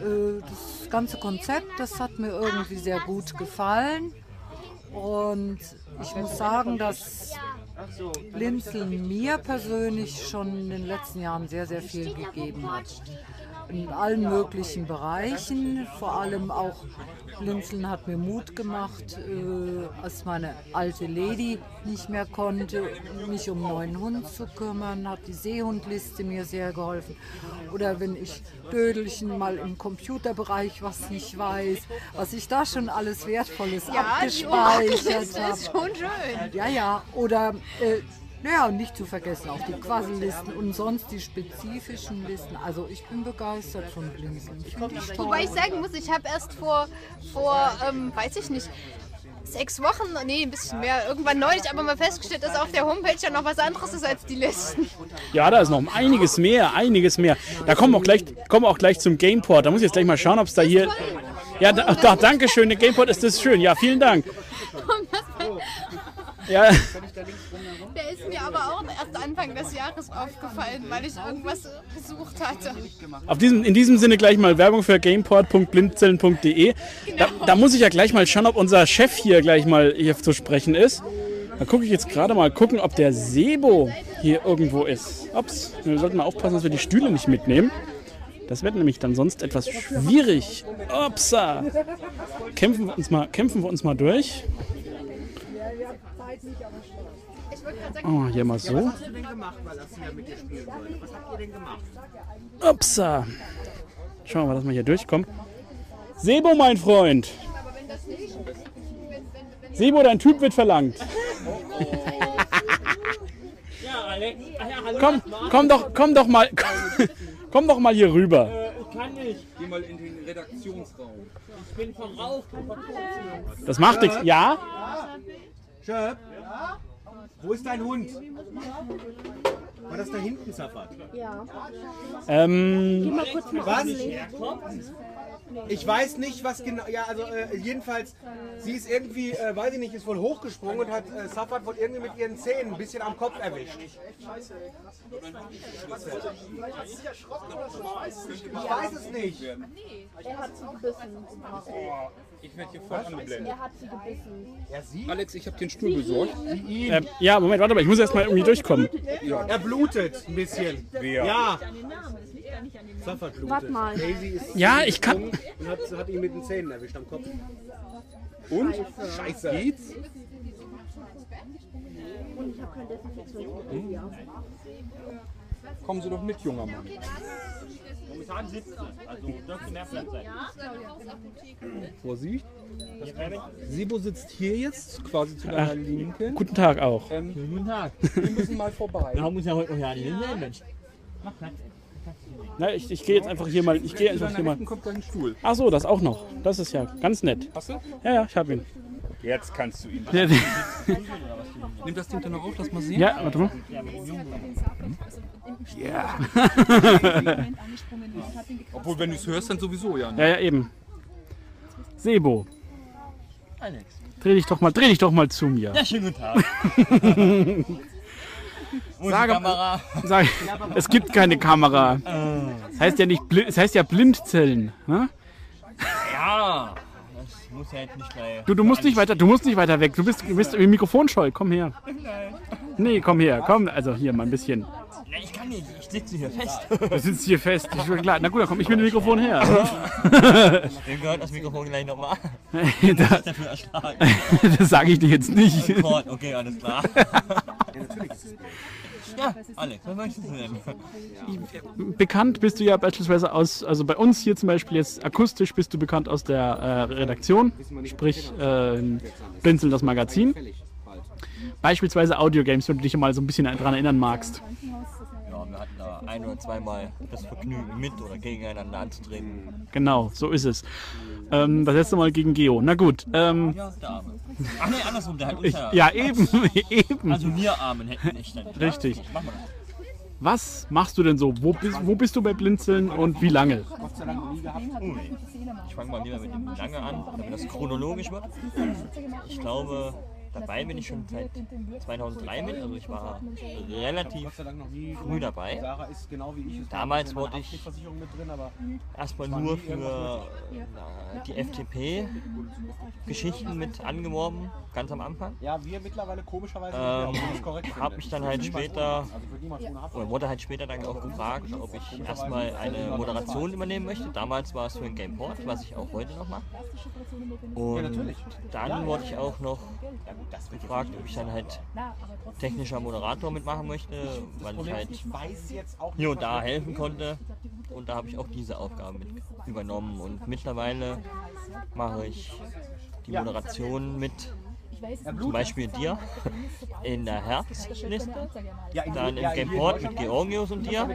äh, das ganze Konzept, das hat mir irgendwie sehr gut gefallen. Und ich muss sagen, dass Blinzeln mir persönlich schon in den letzten Jahren sehr, sehr viel gegeben hat. In allen möglichen Bereichen, vor allem auch Blinzeln hat mir Mut gemacht, äh, als meine alte Lady nicht mehr konnte, mich um einen neuen Hund zu kümmern, hat die Seehundliste mir sehr geholfen. Oder wenn ich Dödelchen mal im Computerbereich was nicht weiß, was ich da schon alles Wertvolles Ja, abgespeichert habe. ist schon schön. Ja, ja. Oder, äh, naja, und nicht zu vergessen, auch die Quassellisten und sonst die spezifischen Listen. Also ich bin begeistert von Blinzeln. Wobei ich sagen muss, ich habe erst vor, vor ähm, weiß ich nicht, sechs Wochen, nee, ein bisschen mehr, irgendwann neulich aber mal festgestellt, dass auf der Homepage ja noch was anderes ist als die Listen. Ja, da ist noch einiges mehr, einiges mehr. Da kommen wir auch gleich, kommen wir auch gleich zum Gameport. Da muss ich jetzt gleich mal schauen, ob es da hier. Ja, da, da, danke schön, der Gameport ist das schön. Ja, vielen Dank. Ja, Der ist mir aber auch erst Anfang des Jahres aufgefallen, weil ich irgendwas gesucht hatte. auf diesem, in diesem Sinne gleich mal Werbung für gameport.blindzellen.de. Da, da muss ich ja gleich mal schauen, ob unser Chef hier gleich mal hier zu sprechen ist. Da gucke ich jetzt gerade mal gucken, ob der Sebo hier irgendwo ist. Ups, wir sollten mal aufpassen, dass wir die Stühle nicht mitnehmen. Das wird nämlich dann sonst etwas schwierig. Upsa. Kämpfen wir uns mal, kämpfen wir uns mal durch. Ich Oh, hier mal so. hast du denn gemacht, weil das hier mit dir spielen sollte? Was habt ihr denn gemacht? Upsa. Schauen wir mal, dass wir hier durchkommen. Sebo, mein Freund. Sebo, dein Typ wird verlangt. Ja, Alex. Ja, hallo. Komm, komm doch, komm doch mal, komm doch mal hier rüber. Äh, ich kann nicht. Geh mal in den Redaktionsraum. Ich bin verraucht. Das macht nichts. Ja? Schöp? Wo ist dein Hund? War das da hinten, Safat? Ja. Ähm, mal kurz mit Was? Ich weiß nicht, was genau. Ja, also äh, jedenfalls, sie ist irgendwie, äh, weiß ich nicht, ist wohl hochgesprungen und hat äh, Safat wohl irgendwie mit ihren Zähnen ein bisschen am Kopf erwischt. Ich weiß es nicht. Er hat sie gebissen. Ich werde hier voll angeblendet. Er hat sie gebissen. Ja, sie? Alex, ich habe den Stuhl besorgt. ähm, ja, Moment, warte mal, ich muss erst mal irgendwie durchkommen. Er blutet ein bisschen. Wer? Ja. Safat blutet. Warte mal. Daisy ist Ja, ich kann. und hat, hat ihn mit den Zähnen erwischt am Kopf. Und? Scheiße. Geht's? Und ich habe kein Desinfektionsmittel. Ja. Kommen Sie doch mit, junger Mann. Momentan sitzt sie. Also dürfte mehr Platz sein. Vorsicht. Sebo sitzt hier jetzt, quasi zu deiner Linken. Guten Tag auch. Ähm, Guten Tag. wir müssen mal vorbei. Wir haben uns ja heute noch ja nicht gesehen, Mensch. Mach Platz. Na, ich, ich gehe jetzt einfach hier mal. Ich gehe einfach hier mal. Kommt Stuhl. Ach so, das auch noch. Das ist ja ganz nett. Hast du? Ja, ja, ich habe ihn. Jetzt kannst du ihn. Ja, Nimm das Ding dann noch auf, lass mal sehen. ja, warte mal. Ja. Obwohl, wenn du es hörst, dann sowieso, ja. Ne? Ja, ja, eben. Sebo, Alex. dreh dich doch mal, dreh dich doch mal zu mir. Ja, schönen guten Tag. Sage- Kamera? Sag, es gibt keine Kamera. Es heißt ja nicht, es heißt ja Blindzellen. Ne? Ja. Muss jetzt nicht gleich. Du, du musst nicht weiter, du musst nicht weiter weg. Du bist, du bist im Mikrofon scheu. Komm her. Nee, komm her, komm. Also hier mal ein bisschen. Nee, ich kann nicht. Ich sitze hier fest. Du sitzt hier fest. Ich schon klar. Na gut, dann komm ich mit dem Mikrofon her. Wem gehört das Mikrofon gleich nochmal? das Dafür erschlagen. das sage ich dir jetzt nicht. Okay, alles klar. Ja, Alex, was möchtest du denn? Bekannt bist du ja beispielsweise aus, also bei uns hier zum Beispiel jetzt akustisch bist du bekannt aus der äh, Redaktion, sprich äh, Blinzeln das Magazin. Beispielsweise Audiogames, wenn du dich mal so ein bisschen daran erinnern magst. Ja, wir hatten da ein oder zweimal das Vergnügen, mit oder gegeneinander anzutreten. Genau, so ist es. Ähm, das letzte Mal gegen Geo. Na gut. Ähm, Ja, der Arme. Ach nee, andersrum, der hat uns ja. ja, eben, eben. Also wir Armen hätten nicht dann. Richtig. Machen wir das. Was machst du denn so? Wo bist, wo bist du bei Blinzeln und wie lange? Ui. Ich fange mal wieder mit dem Lange an, damit das chronologisch wird. Ich glaube, dabei bin ich schon seit 2003 mit, also ich war relativ früh dabei. Genau Damals wurde ich aber erstmal nur für die FTP-Geschichten mit angeworben, ganz am Anfang. ja, wir mittlerweile komischerweise Ähm, habe mich dann halt später, Also oder wurde halt später dann auch gefragt, ob ich erstmal eine Moderation übernehmen möchte. Damals war es für ein Gameport, was ich auch heute noch mache. Und dann wurde ich auch noch gefragt, ob ich dann halt technischer Moderator mitmachen möchte, weil ich halt hier und da helfen konnte. Und da habe ich auch diese Aufgabe mit übernommen. Und mittlerweile mache ich die Moderation mit zum Beispiel dir in der Herzliste, Ja, in- dann im Game Port mit Georgios und dir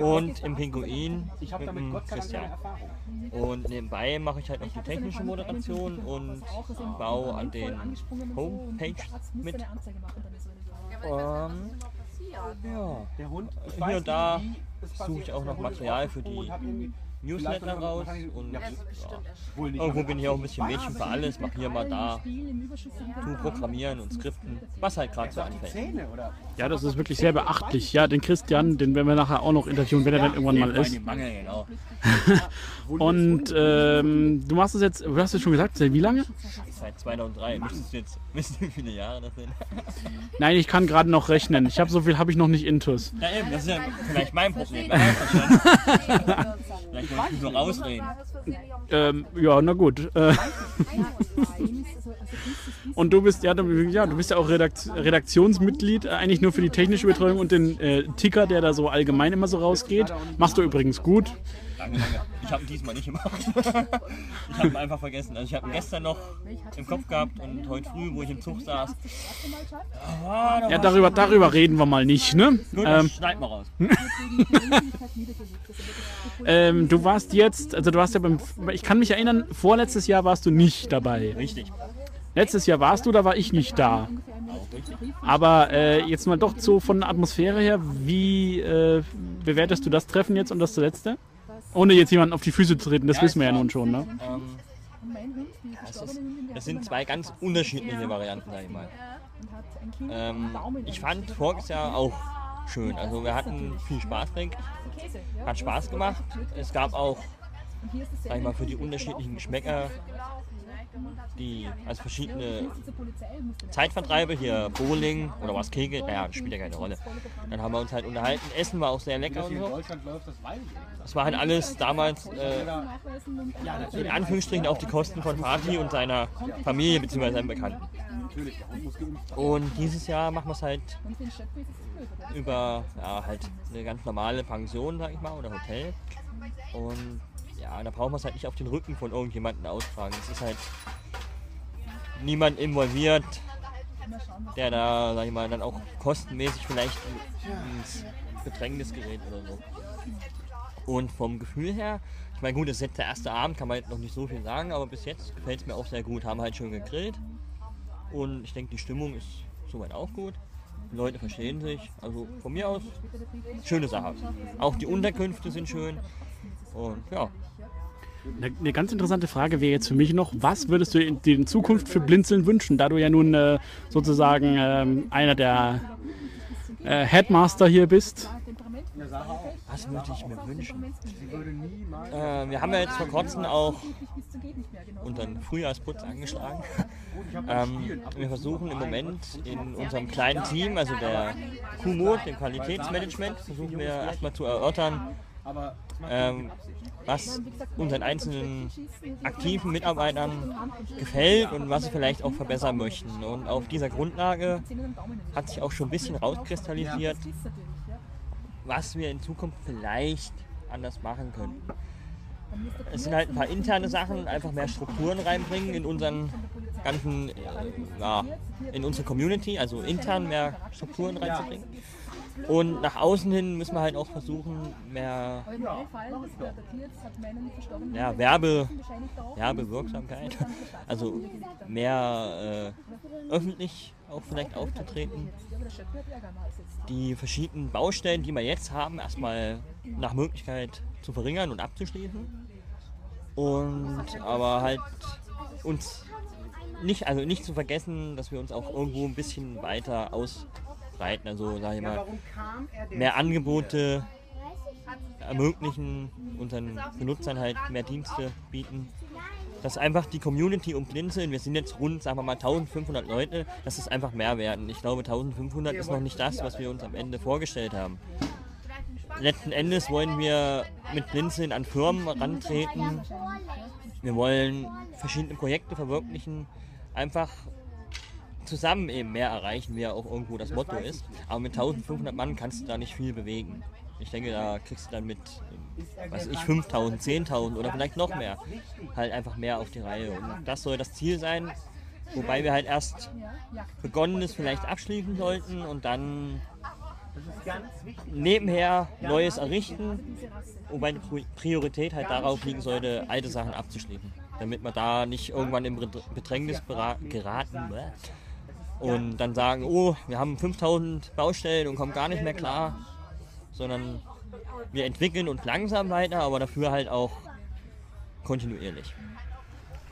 und im Pinguin mit dem Christian. Erfahrung. Und nebenbei mache ich halt noch die technische Moderation und baue an den Homepage mit. Ähm, ja. Der Hund, Hier und da suche ich auch noch Material für die Newsletter raus und irgendwo bin ich auch ein bisschen Mädchen für alles, mache hier mal da, tu Programmieren und Skripten, was halt gerade so anfällt. Ja, das ist wirklich sehr beachtlich. Ja, den Christian, den werden wir nachher auch noch interviewen, wenn er dann irgendwann mal ist. Genau. Und ähm, du machst es jetzt, du hast es schon gesagt, seit wie lange? Seit 2003. Müsstest du jetzt wissen, wie viele Jahre das sind? Nein, ich kann gerade noch rechnen. Ich habe so viel habe ich noch nicht intus. Ja eben, das ist ja vielleicht mein Problem. Vielleicht ich nur rausreden. Ähm, ja, na gut. Äh, Und du bist ja, du, ja, du bist ja auch Redakt Redaktionsmitglied, äh, eigentlich nur für die technische Betreuung und den äh, Ticker, der da so allgemein immer so rausgeht. Machst du übrigens gut. Ich habe ihn diesmal nicht gemacht. ich habe ihn einfach vergessen. Also ich habe ihn gestern noch im Kopf gehabt und heute früh, wo ich im Zug saß. Ah, da Ja, darüber, darüber reden wir mal nicht, ne? Gut, Ähm, schneid mal raus. ähm, du warst jetzt, also du warst ja beim, ich kann mich erinnern, vorletztes Jahr warst du nicht dabei. Richtig. Letztes Jahr warst du, da war ich nicht da. Aber äh, jetzt mal doch so von der Atmosphäre her, wie äh, bewertest du das Treffen jetzt und das letzte? Ohne jetzt jemanden auf die Füße zu treten, das Ja, wissen wir ja nun schon, ne? Ähm, ja, es, ist, es sind zwei ganz unterschiedliche Varianten, sag ich mal. Ähm, ich fand voriges Jahr auch schön. Also wir hatten viel Spaß, ich. Hat Spaß gemacht. Es gab auch, sag ich mal, für die unterschiedlichen Geschmäcker die, also verschiedene Zeitvertreibe, hier Bowling oder was Kegel, ja, das spielt ja keine Rolle. Dann haben wir uns halt unterhalten. Essen war auch sehr lecker und so. Das war halt alles damals äh, in Anführungsstrichen auf die Kosten von Fatih und seiner Familie bzw. seinem Bekannten. Und dieses Jahr machen wir es halt über ja, halt eine ganz normale Pension, sag ich mal, oder Hotel. Und ja, da brauchen wir es halt nicht auf den Rücken von irgendjemandem austragen. Es ist halt niemand involviert, der da, sag ich mal, dann auch kostenmäßig vielleicht ins Bedrängnis gerät oder so. Und vom Gefühl her, ich meine, gut, das ist jetzt der erste Abend, kann man jetzt noch nicht so viel sagen, aber bis jetzt gefällt es mir auch sehr gut. Haben halt schön gegrillt und ich denke, die Stimmung ist soweit auch gut. Die Leute verstehen sich. Also von mir aus, schöne Sache. Auch die Unterkünfte sind schön. Und ja, Eine, ganz interessante Frage wäre jetzt für mich noch, was würdest du in, dir in Zukunft für Blinzeln wünschen, da du ja nun äh, sozusagen ähm, einer der äh, Headmaster hier bist? was würde ich mir wünschen? Äh, wir haben ja jetzt vor kurzem auch unseren Frühjahrsputz angeschlagen. ähm, wir versuchen im Moment in unserem kleinen Team, also der QMO, dem Qualitätsmanagement, versuchen wir erstmal zu erörtern, ähm, was unseren einzelnen aktiven Mitarbeitern gefällt und was sie vielleicht auch verbessern möchten. Und auf dieser Grundlage hat sich auch schon ein bisschen rauskristallisiert, was wir in Zukunft vielleicht anders machen könnten. Es sind halt ein paar interne Sachen, einfach mehr Strukturen reinbringen in unseren ganzen, äh, ja, in unsere Community, also intern mehr Strukturen reinzubringen. Und nach außen hin müssen wir halt auch versuchen, mehr ja, Werbe, Werbewirksamkeit, also mehr äh, öffentlich auch vielleicht aufzutreten. Die verschiedenen Baustellen, die wir jetzt haben, erstmal nach Möglichkeit zu verringern und abzuschließen. Und aber halt uns nicht, also nicht zu vergessen, dass wir uns auch irgendwo ein bisschen weiter ausbreiten. Also sage ich mal, mehr Angebote ermöglichen, unseren Benutzern halt mehr Dienste bieten. Dass einfach die Community um Blinzeln, wir sind jetzt rund, sagen wir mal 1500 Leute, dass es einfach mehr werden. Ich glaube 1500 ist noch nicht das, was wir uns am Ende vorgestellt haben. Letzten Endes wollen wir mit Blinzeln an Firmen rantreten. Wir wollen verschiedene Projekte verwirklichen. Einfach zusammen eben mehr erreichen, wie ja auch irgendwo das Motto ist. Aber mit 1500 Mann kannst du da nicht viel bewegen. Ich denke, da kriegst du dann mit, weiß ich, 5000, 10.000 oder vielleicht noch mehr, halt einfach mehr auf die Reihe. Und das soll das Ziel sein, wobei wir halt erst Begonnenes vielleicht abschließen sollten und dann nebenher Neues errichten, wobei die Pri- Priorität halt darauf liegen sollte, alte Sachen abzuschließen, damit wir da nicht irgendwann Bedr- Bedrängnis geraten bäh, und dann sagen, oh, wir haben 5000 Baustellen und kommen gar nicht mehr klar, sondern wir entwickeln uns langsam weiter, aber dafür halt auch kontinuierlich.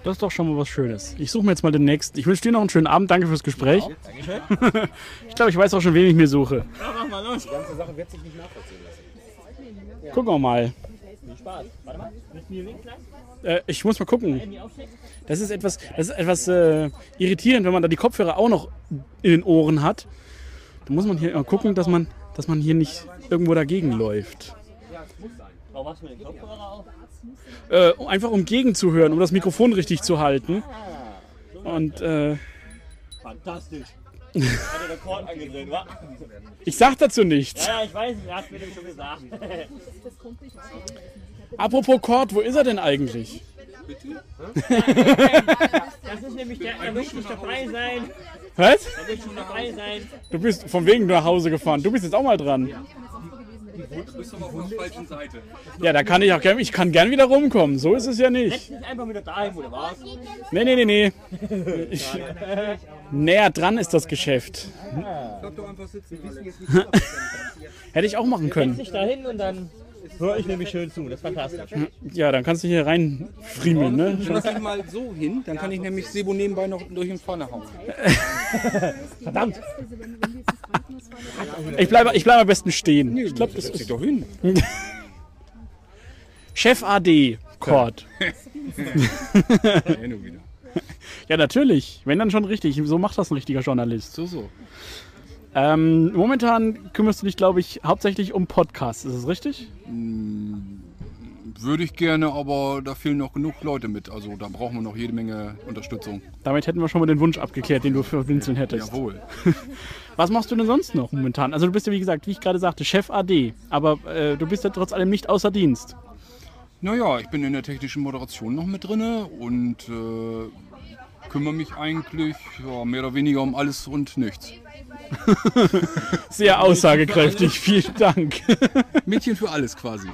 Das ist doch schon mal was Schönes. Ich suche mir jetzt mal den nächsten. Ich wünsche dir noch einen schönen Abend. Danke fürs Gespräch. Dankeschön. ich glaube, ich weiß auch schon, wen ich mir suche. Ja, mach mal los. Die ganze Sache wird sich nicht nachvollziehen lassen. Gucken wir mal. Viel Spaß. Warte mal, willst du mir winken? Äh, ich muss mal gucken. Das ist etwas, das ist etwas äh, irritierend, wenn man da die Kopfhörer auch noch in den Ohren hat. Da muss man hier mal gucken, dass man, dass man hier nicht irgendwo dagegen läuft. Was für den Kopfhörer auf? Äh, einfach um gegenzuhören, um das Mikrofon richtig zu halten. Und äh, Fantastisch. Ich sag dazu nichts. Ja, ja, ich weiß, er hat mir nämlich schon gesagt. Apropos Kord, wo ist er denn eigentlich? Das ist nämlich der, er möchte nicht dabei sein. Was? Er möchte nicht dabei sein. Du bist von wegen nach Hause gefahren. Du bist jetzt auch mal dran. Du bist aber auf der falschen Seite. Ja, da kann ich auch gerne, ich kann gern wieder rumkommen. So ist es ja nicht. Setz dich einfach wieder dahin, wo du warst. Nee, nee, nee, nee. Ich, näher dran ist das Geschäft. Bleib doch einfach sitzen, Alex. Hätte ich auch machen Setz können. dich dahin und dann höre ich nämlich schön zu. Das ist fantastisch. Ja, dann kannst du hier reinfriemeln, ne? Lass dich mal so hin, dann kann ich nämlich Sebo nebenbei noch durch den Pfanne hauen. Verdammt! Ich bleibe ich bleib am besten stehen. Ich glaube, das ist doch hin. Chef AD, Kord. Ja, natürlich. Wenn dann schon richtig. So macht das ein richtiger Journalist. So, so. Ähm, momentan kümmerst du dich, glaube ich, hauptsächlich um Podcasts. Ist das richtig? Würde ich gerne, aber da fehlen noch genug Leute mit. Also da brauchen wir noch jede Menge Unterstützung. Damit hätten wir schon mal den Wunsch abgeklärt, den du für Blinzeln hättest. Jawohl. Was machst du denn sonst noch momentan? Also du bist ja, wie gesagt, wie ich gerade sagte, Chef AD. Aber äh, du bist ja trotz allem nicht außer Dienst. Naja, ich bin in der technischen Moderation noch mit drinne und äh, kümmere mich eigentlich ja, mehr oder weniger um alles und nichts. Sehr aussagekräftig. Vielen Dank. Mädchen für alles quasi.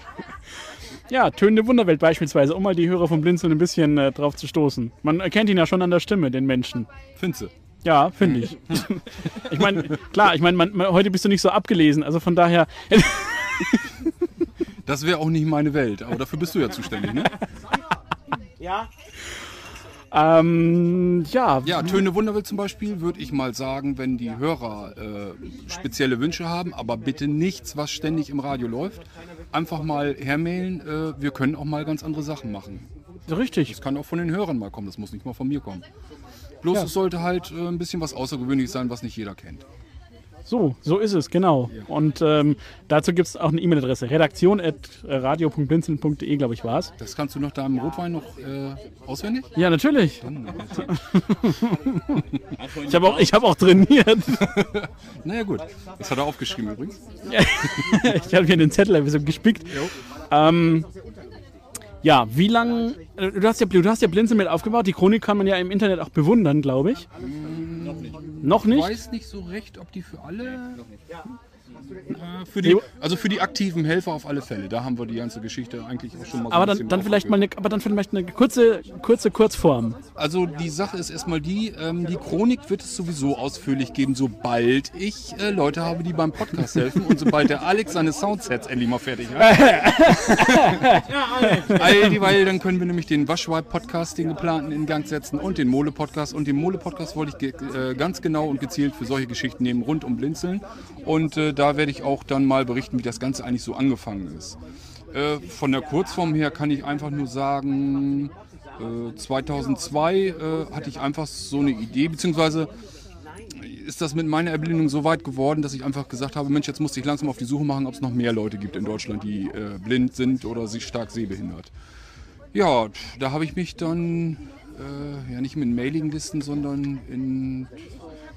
Ja, Tönende Wunderwelt beispielsweise, um mal die Hörer vom Blinzeln ein bisschen äh, drauf zu stoßen. Man erkennt ihn ja schon an der Stimme, den Menschen. Finze. Ja, finde ich. ich meine, klar, ich meine, heute bist du nicht so abgelesen, also von daher. Das wäre auch nicht meine Welt, aber dafür bist du ja zuständig, ne? Ja, ähm, ja, Ja, Töne Wunderwelt zum Beispiel würde ich mal sagen, wenn die Hörer äh, spezielle Wünsche haben, aber bitte nichts, was ständig im Radio läuft. Einfach mal hermailen, äh, wir können auch mal ganz andere Sachen machen. richtig. Das kann auch von den Hörern mal So, so ist es, genau. Und ähm, dazu gibt es auch eine E-Mail-Adresse. redaktion.radio.blinzeln.de, glaube ich, war es. Das kannst du nach deinem Rotwein noch äh, auswendig? Ja, natürlich. Ich habe auch, ich hab auch trainiert. naja gut, das hat er aufgeschrieben übrigens. ich habe hier den Zettel ein bisschen gespickt. Ähm, ja, wie lang. äh, Du hast ja, du hast ja Blinzeln mit aufgebaut. Die Chronik kann man ja im Internet auch bewundern, glaube ich. Noch Ich nicht? weiß nicht so recht, ob die für alle. Äh, für die, also für die aktiven Helfer auf alle Fälle. Da haben wir die ganze Geschichte eigentlich auch schon mal so Aber ein dann, bisschen dann vielleicht mal eine, aber dann vielleicht eine kurze, kurze Kurzform. Also die Sache ist erstmal die, ähm, die Chronik wird es sowieso ausführlich geben, sobald ich äh, Leute habe, die beim Podcast helfen und sobald der Alex seine Soundsets endlich mal fertig hat. All dieweil, dann können wir nämlich den Waschweib-Podcast, den geplanten, in Gang setzen und den Mole-Podcast. Und den Mole-Podcast wollte ich ge- äh, ganz genau und gezielt für solche Geschichten nehmen, rund um Blinzeln. Und äh, da werde ich auch dann mal berichten, wie das Ganze eigentlich so angefangen ist. Äh, von der Kurzform her kann ich einfach nur sagen, äh, 2002 äh, hatte ich einfach so eine Idee, beziehungsweise ist das mit meiner Erblindung so weit geworden, dass ich einfach gesagt habe, Mensch, jetzt muss ich langsam auf die Suche machen, ob es noch mehr Leute gibt in Deutschland, die äh, blind sind oder sich stark sehbehindert. Ja, da habe ich mich dann äh, ja nicht mit Mailinglisten, sondern in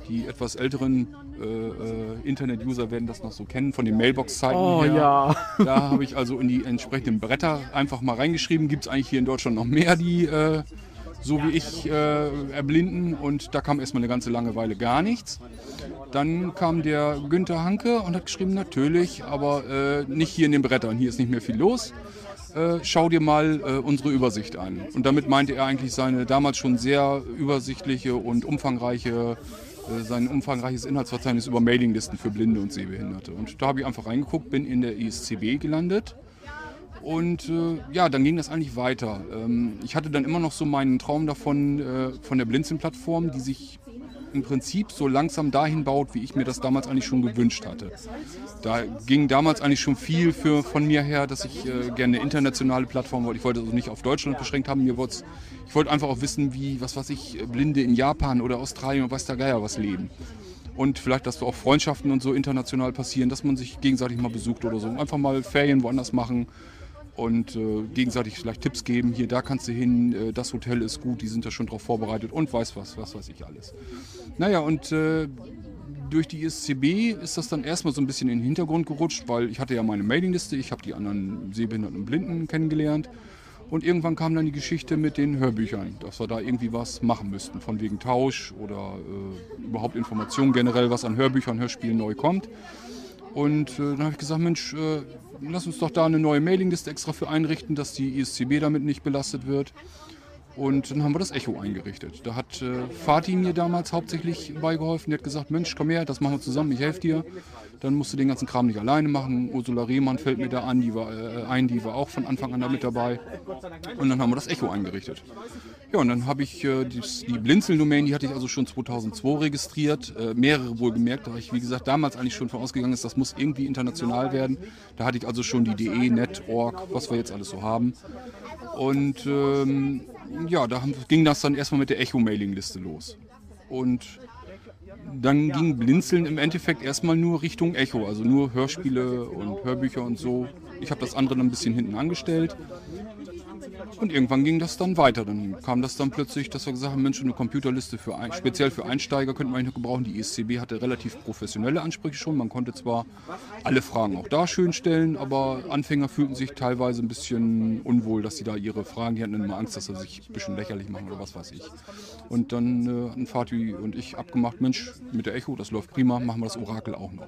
die etwas älteren äh, äh, Internet-User werden das noch so kennen, von den Mailbox-Zeiten Oh her. ja. Da habe ich also in die entsprechenden Bretter einfach mal reingeschrieben. Gibt es eigentlich hier in Deutschland noch mehr, die äh, so wie ich äh, erblinden? Und da kam erstmal eine ganze Langeweile gar nichts. Dann kam der Günther Hanke und hat geschrieben, natürlich, aber äh, nicht hier in den Brettern. Hier ist nicht mehr viel los. Äh, schau dir mal äh, unsere Übersicht an. Und damit meinte er eigentlich seine damals schon sehr übersichtliche und umfangreiche sein umfangreiches Inhaltsverzeichnis über Mailinglisten für Blinde und Sehbehinderte. Und da habe ich einfach reingeguckt, bin in der ISCB gelandet. Und äh, ja, dann ging das eigentlich weiter. Ähm, ich hatte dann immer noch so meinen Traum davon, äh, von der Blinzeln-Plattform, die sich im Prinzip so langsam dahin baut, wie ich mir das damals eigentlich schon gewünscht hatte. Da ging damals eigentlich schon viel für, von mir her, dass ich äh, gerne eine internationale Plattform wollte. Ich wollte also nicht auf Deutschland beschränkt haben. Mir ich wollte einfach auch wissen, wie, was weiß ich, Blinde in Japan oder Australien und weiß der Geier was leben. Und vielleicht, dass auch Freundschaften und so international passieren, dass man sich gegenseitig mal besucht oder so. Einfach mal Ferien woanders machen. Und äh, gegenseitig vielleicht Tipps geben. Hier, da kannst du hin, äh, das Hotel ist gut, die sind da schon drauf vorbereitet und weiß was, was weiß ich alles. Naja, und äh, durch die ISCB ist das dann erstmal so ein bisschen in den Hintergrund gerutscht, weil ich hatte ja meine Mailingliste, ich habe die anderen Sehbehinderten und Blinden kennengelernt. Und irgendwann kam dann die Geschichte mit den Hörbüchern, dass wir da irgendwie was machen müssten, von wegen Tausch oder äh, überhaupt Informationen generell, was an Hörbüchern, Hörspielen neu kommt. Und äh, dann habe ich gesagt, Mensch, äh, lass uns doch da eine neue Mailingliste extra für einrichten, dass die ISCB damit nicht belastet wird. Und dann haben wir das Echo eingerichtet. Da hat äh, Fatih mir damals hauptsächlich beigeholfen. Der hat gesagt, Mensch, komm her, das machen wir zusammen, ich helfe dir. Dann musst du den ganzen Kram nicht alleine machen. Ursula Rehmann fällt mir da an, die war, äh, ein, die war auch von Anfang an da mit dabei. Und dann haben wir das Echo eingerichtet. Ja, und dann habe ich äh, die, die Blinzeln-Domain, die hatte ich also schon 2002 registriert. Äh, mehrere wohlgemerkt, da ich, wie gesagt, damals eigentlich schon von ausgegangen ist, das muss irgendwie international werden. Da hatte ich also schon die DE, Net, Org, was wir jetzt alles so haben. Und ähm, ja, da ging das dann erstmal mit der Echo-Mailing-Liste los. Und dann ging Blinzeln im Endeffekt erstmal nur Richtung Echo, also nur Hörspiele und Hörbücher und so. Ich habe das andere dann ein bisschen hinten angestellt. Und irgendwann ging das dann weiter. Dann kam das dann plötzlich, dass wir gesagt haben, Mensch, eine Computerliste für ein, speziell für Einsteiger könnte man noch gebrauchen. Die ISCB hatte relativ professionelle Ansprüche schon. Man konnte zwar alle Fragen auch da schön stellen, aber Anfänger fühlten sich teilweise ein bisschen unwohl, dass sie da ihre Fragen, die hatten immer Angst, dass sie sich ein bisschen lächerlich machen oder was weiß ich. Und dann äh, hatten Fatih und ich abgemacht, Mensch, mit der Echo, das läuft prima, machen wir das Orakel auch noch.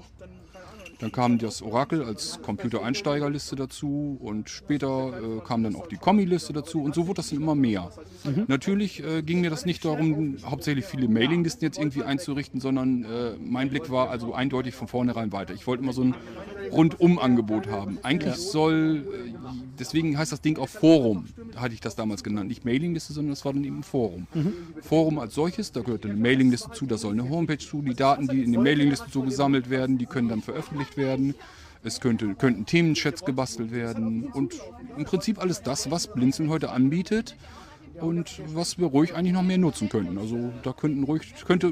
Dann kam das Orakel als Computereinsteigerliste dazu und später äh, kam dann auch die Kommi-Liste dazu und so wurde das dann immer mehr. Mhm. Natürlich äh, ging mir das nicht darum, hauptsächlich viele Mailinglisten jetzt irgendwie einzurichten, sondern äh, mein Blick war also eindeutig von vornherein weiter. Ich wollte immer so ein Rundum-Angebot haben. Eigentlich ja. soll, äh, deswegen heißt das Ding auch Forum, hatte ich das damals genannt. Nicht Mailingliste, sondern das war dann eben ein Forum. Mhm. Forum als solches, da gehört eine Mailingliste zu, da soll eine Homepage zu, die Daten, die in den Mailinglisten so gesammelt werden, die können dann veröffentlicht werden. Es könnte, könnten Themenchats gebastelt werden und im Prinzip alles das, was Blinzeln heute anbietet und was wir ruhig eigentlich noch mehr nutzen könnten. Also da könnten ruhig, könnte,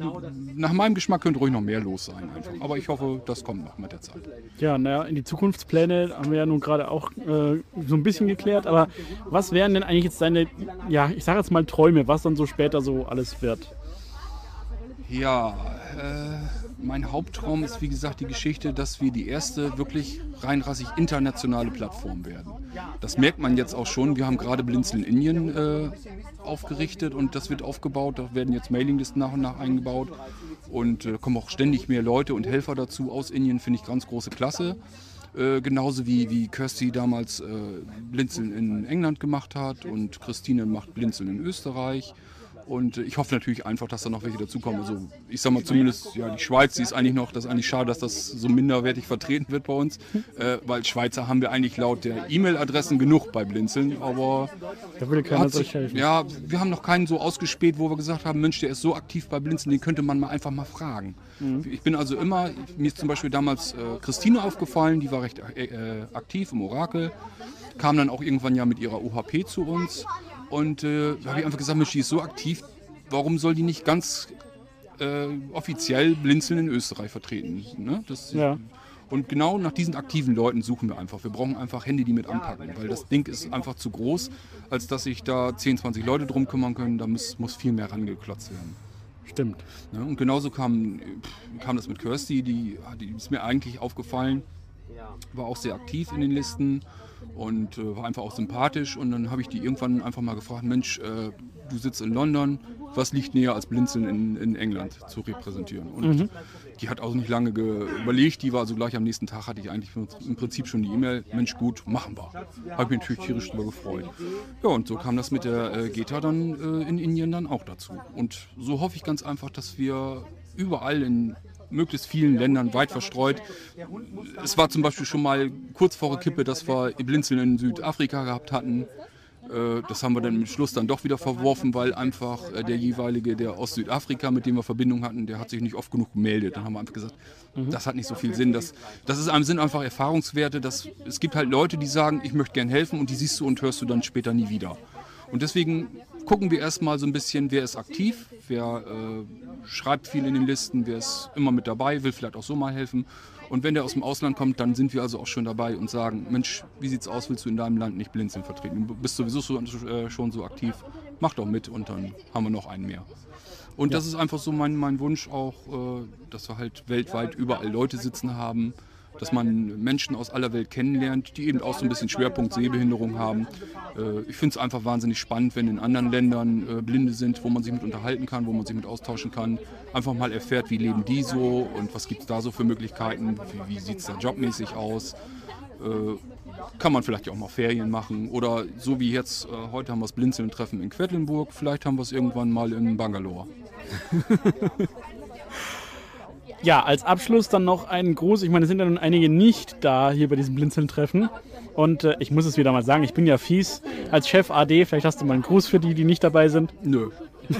nach meinem Geschmack könnte ruhig noch mehr los sein einfach. Aber ich hoffe, das kommt noch mit der Zeit. Ja, naja, in die Zukunftspläne haben wir ja nun gerade auch äh, so ein bisschen geklärt, aber was wären denn eigentlich jetzt deine, ja, ich sage jetzt mal Träume, was dann so später so alles wird? Ja, äh, mein Haupttraum ist, wie gesagt, die Geschichte, dass wir die erste wirklich reinrassig internationale Plattform werden. Das merkt man jetzt auch schon. Wir haben gerade Blinzeln Indien äh, aufgerichtet und das wird aufgebaut. Da werden jetzt Mailinglisten nach und nach eingebaut und äh, kommen auch ständig mehr Leute und Helfer dazu aus Indien. Finde ich ganz große Klasse. Äh, genauso wie, wie Kirsty damals äh, Blinzeln in England gemacht hat und Christine macht Blinzeln in Österreich. Und ich hoffe natürlich einfach, dass da noch welche dazukommen. Also ich sag mal zumindest, ja, die Schweiz, die ist eigentlich noch, das ist eigentlich schade, dass das so minderwertig vertreten wird bei uns. Äh, weil Schweizer haben wir eigentlich laut der E-Mail-Adressen genug bei Blinzeln. Aber da will keiner sich helfen. Ja, wir haben noch keinen so ausgespäht, wo wir gesagt haben, Mensch, der ist so aktiv bei Blinzeln, den könnte man mal einfach mal fragen. Mhm. Ich bin also immer, mir ist zum Beispiel damals äh, Christine aufgefallen, die war recht äh, aktiv im Orakel, kam dann auch irgendwann ja mit ihrer OHP zu uns. Und äh, da habe ich einfach gesagt, die ist so aktiv, warum soll die nicht ganz äh, offiziell Blinzeln in Österreich vertreten? Ne? Das, ja. Und genau nach diesen aktiven Leuten suchen wir einfach. Wir brauchen einfach Hände, die mit anpacken, weil das Ding ist einfach zu groß, als dass sich da 10, 20 Leute drum kümmern können. Da muss, muss viel mehr rangeklotzt werden. Stimmt. Ja, und genauso kam, kam das mit Kirsty, die, die ist mir eigentlich aufgefallen, war auch sehr aktiv in den Listen und äh, war einfach auch sympathisch. Und dann habe ich die irgendwann einfach mal gefragt, Mensch, äh, du sitzt in London, was liegt näher als Blinzeln in, in England zu repräsentieren? Und mhm. die hat auch nicht lange überlegt, die war also gleich am nächsten Tag, hatte ich eigentlich im Prinzip schon die E-Mail, Mensch gut, machen wir. Habe ich mich natürlich tierisch darüber gefreut. Ja, und so kam das mit der äh, GETA dann äh, in Indien dann auch dazu. Und so hoffe ich ganz einfach, dass wir überall in möglichst vielen Ländern weit verstreut. Es war zum Beispiel schon mal kurz vor Kippe, dass wir Blinzeln in Südafrika gehabt hatten. Äh, das haben wir dann im Schluss dann doch wieder verworfen, weil einfach äh, der jeweilige, der aus Südafrika, mit dem wir Verbindung hatten, der hat sich nicht oft genug gemeldet. Dann haben wir einfach gesagt, mhm. das hat nicht so viel Sinn. Das, das ist einem Sinn einfach Erfahrungswerte. Dass, es gibt halt Leute, die sagen, ich möchte gern helfen und die siehst du und hörst du dann später nie wieder. Und deswegen gucken wir erstmal so ein bisschen, wer ist aktiv, wer äh, schreibt viel in den Listen, wer ist immer mit dabei, will vielleicht auch so mal helfen. Und wenn der aus dem Ausland kommt, dann sind wir also auch schon dabei und sagen, Mensch, wie sieht's aus, willst du in deinem Land nicht Blinzeln vertreten? Du bist sowieso so, äh, schon so aktiv, mach doch mit und dann haben wir noch einen mehr. Und das ist einfach so mein, mein Wunsch auch, äh, dass wir halt weltweit überall Leute sitzen haben, dass man Menschen aus aller Welt kennenlernt, die eben auch so ein bisschen Schwerpunkt Sehbehinderung haben. Äh, ich finde es einfach wahnsinnig spannend, wenn in anderen Ländern äh, Blinde sind, wo man sich mit unterhalten kann, wo man sich mit austauschen kann. Einfach mal erfährt, wie leben die so und was gibt es da so für Möglichkeiten, wie, wie sieht es da jobmäßig aus. Äh, kann man vielleicht auch mal Ferien machen oder so wie jetzt, heute haben wir das Blinzeln-Treffen in Quedlinburg, vielleicht haben wir es irgendwann mal in Bangalore. Ja, als Abschluss dann noch einen Gruß. Ich meine, es sind ja nun einige nicht da hier bei diesem Blinzeln-Treffen. Und äh, ich muss es wieder mal sagen, ich bin ja fies. Als Chef AD, vielleicht hast du mal einen Gruß für die, die nicht dabei sind. Nö.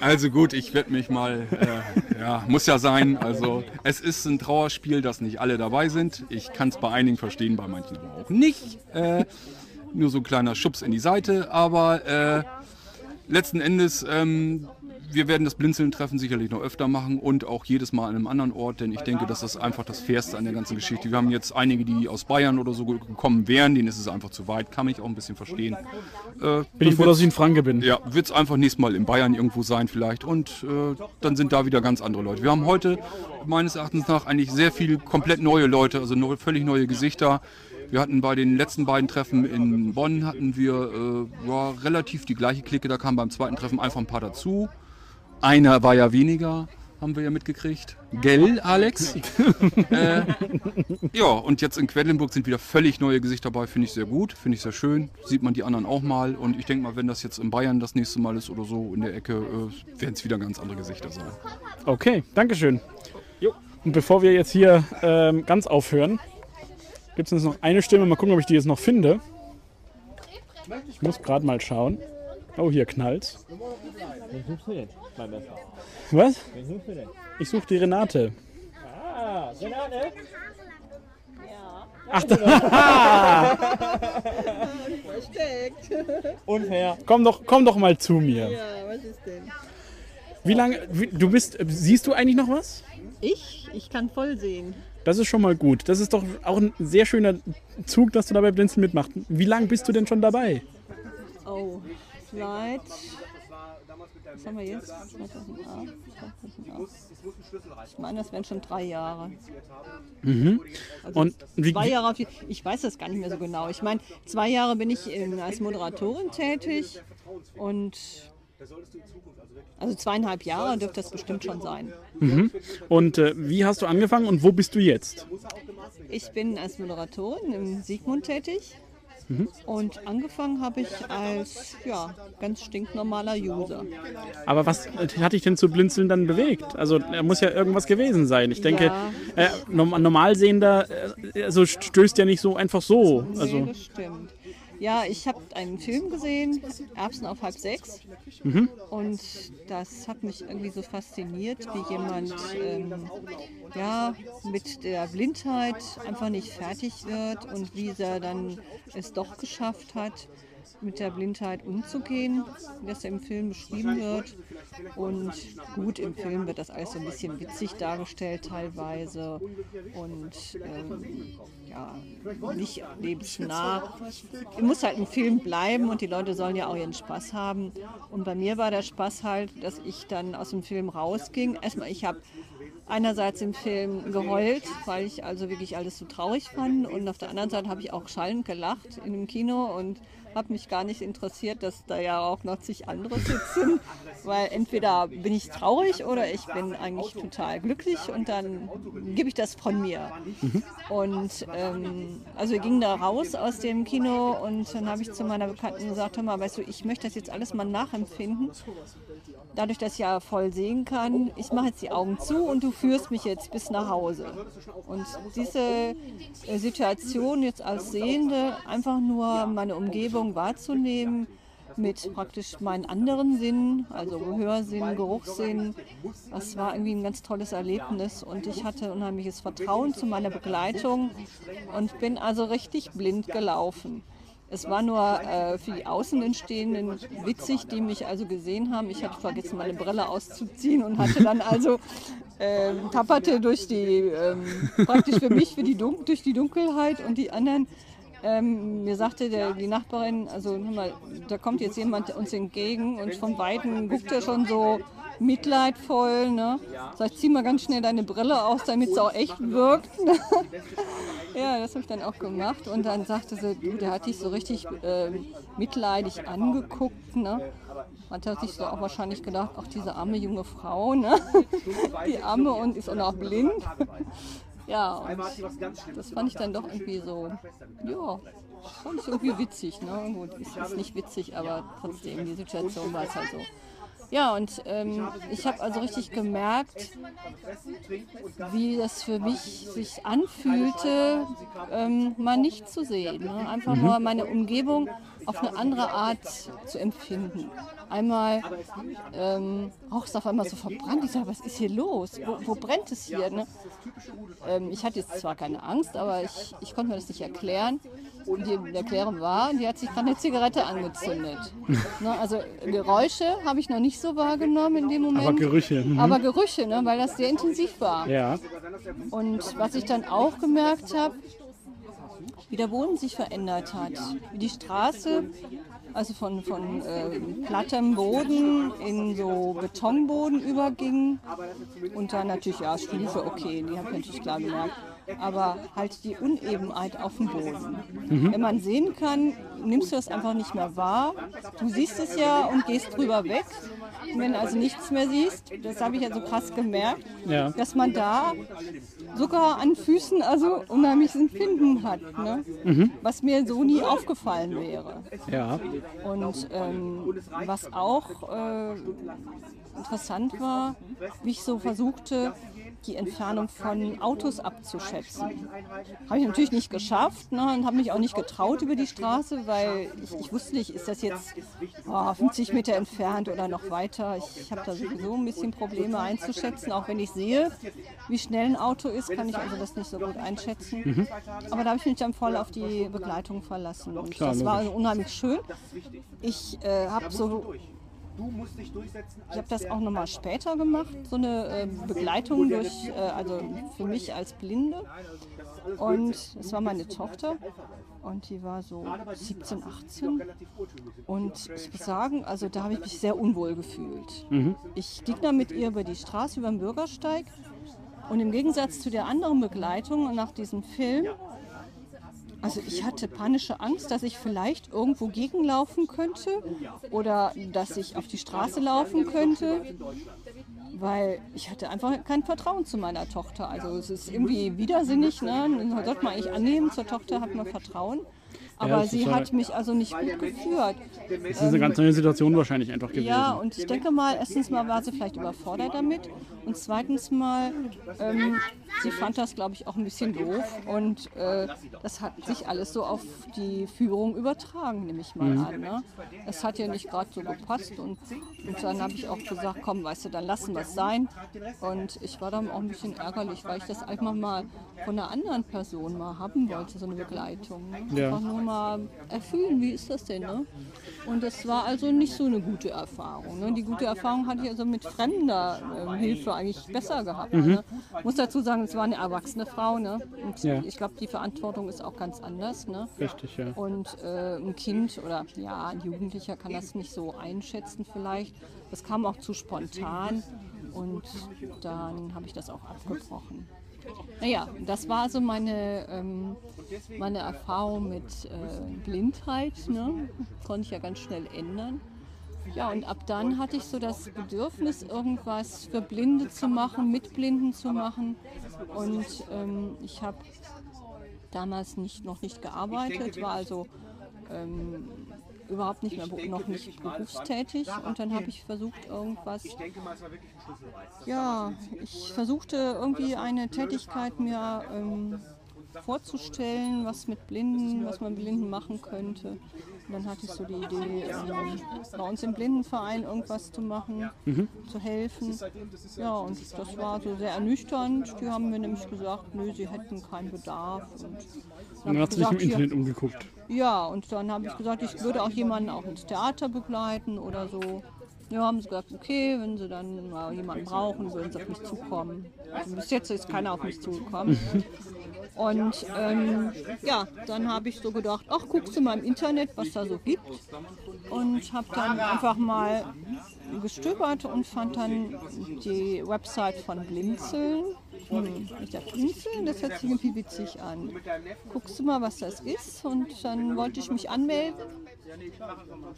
Also gut, ich werde mich mal, äh, ja, muss ja sein. Also es ist ein Trauerspiel, dass nicht alle dabei sind. Ich kann es bei einigen verstehen, bei manchen aber auch nicht. Äh, nur so ein kleiner Schubs in die Seite, aber äh, letzten Endes, ähm, wir werden das Blinzeln-Treffen sicherlich noch öfter machen und auch jedes Mal an einem anderen Ort, denn ich denke, das ist einfach das Fairste an der ganzen Geschichte. Wir haben jetzt einige, die aus Bayern oder so gekommen wären, denen ist es einfach zu weit, kann ich auch ein bisschen verstehen. Äh, Bin ich froh, dass ich in Franke bin. Ja, wird es einfach nächstes Mal in Bayern irgendwo sein vielleicht und äh, dann sind da wieder ganz andere Leute. Wir haben heute meines Erachtens nach eigentlich sehr viele komplett neue Leute, also völlig neue Gesichter. Wir hatten bei den letzten beiden Treffen in Bonn hatten wir äh, ja, relativ die gleiche Clique. Da kamen beim zweiten Treffen einfach ein paar dazu. Einer war ja weniger, haben wir ja mitgekriegt. Gell, Alex? äh, ja, und jetzt in Quedlinburg sind wieder völlig neue Gesichter dabei. Finde ich sehr gut, finde ich sehr schön. Sieht man die anderen auch mal. Und ich denke mal, wenn das jetzt in Bayern das nächste Mal ist oder so in der Ecke, äh, werden es wieder ganz andere Gesichter sein. Okay, Dankeschön. Und bevor wir jetzt hier ähm, ganz aufhören, gibt es uns noch eine Stimme. Mal gucken, ob ich die jetzt noch finde. Ich muss gerade mal schauen. Oh, hier knallt's. Wen suchst du denn, mein Messer? Was? Wen suchst du denn? Ich suche die Renate. Ah, Renate? Ach, da. Versteckt. Unfair. komm, doch, komm doch mal zu mir. Ja, was ist denn? Wie lange, wie, du bist, siehst du eigentlich noch was? Ich? Ich kann voll sehen. Das ist schon mal gut. Das ist doch auch ein sehr schöner Zug, dass du dabei Blinzeln mitmachst. Wie lange bist du denn schon dabei? Oh, seit. Was haben wir jetzt? 2008? 2008. Ich meine, das wären schon drei Jahre. Mhm. Also Und wie, zwei Jahre ich weiß das gar nicht mehr so genau. Ich meine, zwei Jahre bin ich als Moderatorin tätig und also zweieinhalb Jahre dürfte das bestimmt schon sein. mhm. Und äh, wie hast du angefangen und wo bist du jetzt? Ich bin als Moderatorin im Siegmund tätig Mhm. und angefangen habe ich als ja, ganz stinknormaler User. Aber was hat dich denn zu Blinzeln dann bewegt? Also da muss ja irgendwas gewesen sein. Ich denke, Ja. äh, norm Normalsehender äh, also stößt ja nicht so einfach so. Nee, Also, das stimmt. Ja, ich habe einen Film gesehen, Erbsen auf halb sechs. Mhm. Und das hat mich irgendwie so fasziniert, wie jemand ähm, ja, mit der Blindheit einfach nicht fertig wird und wie er dann es doch geschafft hat, mit der Blindheit umzugehen, wie das im Film beschrieben wird. Und gut, im Film wird das alles so ein bisschen witzig dargestellt teilweise und ähm, ja, nicht lebensnah. Es muss halt ein Film bleiben und die Leute sollen ja auch ihren Spaß haben. Und bei mir war der Spaß halt, dass ich dann aus dem Film rausging. Erstmal, ich habe einerseits im Film geheult, weil ich also wirklich alles so traurig fand. Und auf der anderen Seite habe ich auch schallend gelacht in dem Kino und habe mich gar nicht interessiert, dass da ja auch noch zig andere sitzen. Weil entweder bin ich traurig oder ich bin eigentlich total glücklich und dann gebe ich das von mir. Und ähm, also wir gingen da raus aus dem Kino und dann habe ich zu meiner Bekannten gesagt, hör mal, weißt du, ich möchte das jetzt alles mal nachempfinden. Dadurch, dass ich ja voll sehen kann, ich mache jetzt die Augen zu und du führst mich jetzt bis nach Hause. Und diese äh, Situation jetzt als Sehende, einfach nur meine Umgebung wahrzunehmen, mit praktisch meinen anderen Sinnen, also Gehörsinn, Geruchssinn. Das war irgendwie ein ganz tolles Erlebnis und ich hatte unheimliches Vertrauen zu meiner Begleitung und bin also richtig blind gelaufen. Es war nur äh, für die Außenstehenden witzig, die mich also gesehen haben. Ich hatte vergessen, meine Brille auszuziehen und hatte dann also ähm, tapperte durch die, ähm, praktisch für mich, für die Dun durch die Dunkelheit und die anderen. Ähm, mir sagte der, die Nachbarin, also mal, da kommt jetzt jemand uns entgegen und von Weitem guckt er schon so mitleidvoll. Ne? Sag ich, zieh mal ganz schnell deine Brille aus, damit es auch echt wirkt. ja, das habe ich dann auch gemacht. Und dann sagte sie, du, der hat dich so richtig äh, mitleidig angeguckt. Ne? Hat er sich so auch wahrscheinlich gedacht, ach, diese arme junge Frau, ne? die arme und ist auch noch blind. Ja, und das fand ich dann doch irgendwie so, ja, fand ich irgendwie witzig. Ne? Gut, ist jetzt nicht witzig, aber trotzdem, die Situation war es halt so. Ja, und ähm, ich habe also richtig gemerkt, wie das für mich sich anfühlte, ähm, mal nicht zu sehen. Ne? Einfach Mhm. nur meine Umgebung auf eine andere Art zu empfinden. Einmal ähm, auch ist auf einmal so verbrannt. Ich sage, was ist hier los? Wo, wo brennt es hier? Ne? Ähm, ich hatte jetzt zwar keine Angst, aber ich, ich konnte mir das nicht erklären. Und die Erklärung war, die hat sich gerade eine Zigarette angezündet. ne, also Geräusche habe ich noch nicht so wahrgenommen in dem Moment. Aber Gerüche, mhm. Aber Gerüche, ne, weil das sehr intensiv war. Ja. Und was ich dann auch gemerkt habe, wie der Boden sich verändert hat. Wie die Straße, also von, von äh, plattem Boden in so Betonboden überging. Und dann natürlich, ja, Stufe, okay, die habe ich natürlich klar gemerkt. Aber halt die Unebenheit auf dem Boden. Mhm. Wenn man sehen kann, nimmst du das einfach nicht mehr wahr. Du siehst es ja und gehst drüber weg. Und wenn du also nichts mehr siehst, das habe ich ja so krass gemerkt, Ja. dass man da sogar an Füßen also unheimliches Empfinden hat, ne? Mhm. was mir so nie aufgefallen wäre. Ja. Und ähm, was auch äh, interessant war, wie ich so versuchte, die Entfernung von Autos abzuschätzen. Habe ich natürlich nicht geschafft ne, und habe mich auch nicht getraut über die Straße, weil ich, ich wusste nicht, ist das jetzt oh, 50 Meter entfernt oder noch weiter. Ich, habe da sowieso ein bisschen Probleme einzuschätzen, auch wenn ich sehe, wie schnell ein Auto ist, kann ich also das nicht so gut einschätzen. Mhm. Aber da habe ich mich dann voll auf die Begleitung verlassen. Und Klar, das war logisch. unheimlich schön. Ich äh, habe so ich habe das auch nochmal später gemacht, so eine äh, Begleitung durch, äh, also für mich als Blinde. Und es war meine Tochter und die war so 17, 18. Und ich muss sagen, also da habe ich mich sehr unwohl gefühlt. Mhm. Ich ging dann mit ihr über die Straße, über den Bürgersteig. Und im Gegensatz zu der anderen Begleitung nach diesem Film, also ich hatte panische Angst, dass ich vielleicht irgendwo gegenlaufen könnte oder dass ich auf die Straße laufen könnte, weil ich hatte einfach kein Vertrauen zu meiner Tochter. Also es ist irgendwie widersinnig, ne? Sollte man eigentlich annehmen, zur Tochter hat man Vertrauen. Aber ist sie ja- hat mich also nicht gut geführt. Das ist eine ganz neue Situation wahrscheinlich einfach gewesen. Ja, und ich denke mal, erstens mal war sie vielleicht überfordert damit und zweitens mal, ähm, sie fand das, glaube ich, auch ein bisschen doof und äh, das hat sich alles so auf die Führung übertragen, nehme ich mal Mhm. an. Ne? Es hat ja nicht gerade so gepasst und, und dann habe ich auch gesagt, komm, weißt du, dann lassen wir es sein. Und ich war dann auch ein bisschen ärgerlich, weil ich das einfach mal von einer anderen Person mal haben wollte, so eine Begleitung. Ne? Ja. Einfach nur mal erfüllen, wie ist das denn? Ne? Und das war also nicht so eine gute Erfahrung. Ne? Die gute Erfahrung hatte ich also mit fremder ähm, Hilfe eigentlich besser gehabt. Mhm. Ne? Muss dazu sagen, es war eine erwachsene Frau. Ne? Und Ja. ich glaube, die Verantwortung ist auch ganz anders. Ne? Richtig, ja. Und äh, ein Kind oder ja, ein Jugendlicher kann das nicht so einschätzen vielleicht. Das kam auch zu spontan und dann habe ich das auch abgebrochen. Naja, das war so meine, ähm, meine Erfahrung mit äh, Blindheit. Ne? Konnte ich ja ganz schnell ändern. Ja, und ab dann hatte ich so das Bedürfnis, irgendwas für Blinde zu machen, mit Blinden zu machen. Und ähm, ich habe damals nicht, noch nicht gearbeitet, war also ähm, überhaupt nicht mehr noch nicht berufstätig. Und dann habe ich versucht, irgendwas. Ja, ich versuchte irgendwie eine Tätigkeit mir ähm, vorzustellen, was mit Blinden, was man mit Blinden machen könnte. Und dann hatte ich so die Idee, ähm, bei uns im Blindenverein irgendwas zu machen, zu helfen. Ja, und das war so sehr ernüchternd. Die haben mir nämlich gesagt, nö, sie hätten keinen Bedarf. Und Und dann hat sie sich im Internet umgeguckt. ja, und dann habe ich gesagt, ich würde auch jemanden auch ins Theater begleiten oder so. Ja, haben sie gesagt, okay, wenn sie dann mal jemanden brauchen, würden sie auf mich zukommen. Also bis jetzt ist keiner auf mich zugekommen. Und ähm, ja, dann habe ich so gedacht, ach, guckst du mal im Internet, was da so gibt. Und habe dann einfach mal gestöbert und fand dann die Website von Blinzeln. Hm, ich dachte, Blinzeln, das hört sich irgendwie witzig an. Guckst du mal, was das ist? Und dann wollte ich mich anmelden.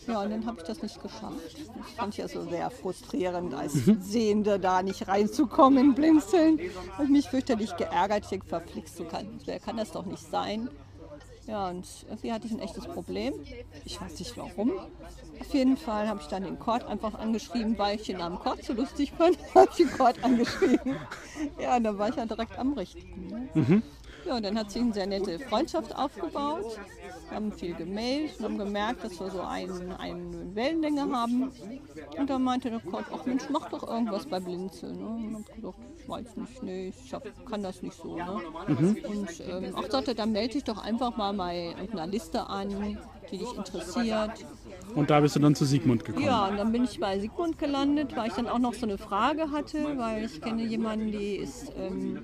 Ja, und dann habe ich das nicht geschafft. Das fand ich ja so sehr frustrierend, als Sehende da nicht reinzukommen in Blinzeln. Habe ich mich fürchterlich geärgert. Ich denke, verflixt, du kann, wer kann das doch nicht sein? Ja, und irgendwie hatte ich ein echtes Problem. Ich weiß nicht warum. Auf jeden Fall habe ich dann den Cord einfach angeschrieben, weil ich den Namen Cord so lustig fand. habe ich den Cord angeschrieben. Ja, und dann war ich ja direkt am Richtigen. Ne? Ja, und dann hat sich eine sehr nette Freundschaft aufgebaut. Wir haben viel gemailt und haben gemerkt, dass wir so einen, eine Wellenlänge haben. Und dann meinte der Cord, ach Mensch, mach doch irgendwas bei Blinzeln. Ne? Und ich gesagt, ich weiß nicht, nee, ich hab, kann das nicht so. Ne? Und ähm, ach, sagte, dann melde dich doch einfach mal bei irgendeiner Liste an, die dich interessiert. Und da bist du dann zu Sigmund gekommen. Ja, und dann bin ich bei Sigmund gelandet, weil ich dann auch noch so eine Frage hatte, weil ich kenne jemanden, die ist, ähm,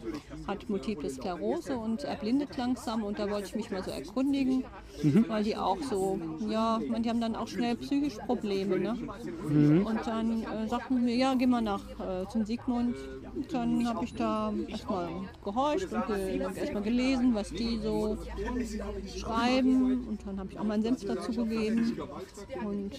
hat Multiple Sklerose und erblindet langsam und da wollte ich mich mal so erkundigen, weil die auch so, ja, man, die haben dann auch schnell psychische Probleme. Ne? Und dann äh, sagten sie mir, ja, geh mal nach äh, zum Sigmund. Und dann habe ich da erstmal gehorcht und ge erstmal gelesen, was die so schreiben. Und dann habe ich auch meinen Senf dazu gegeben. Und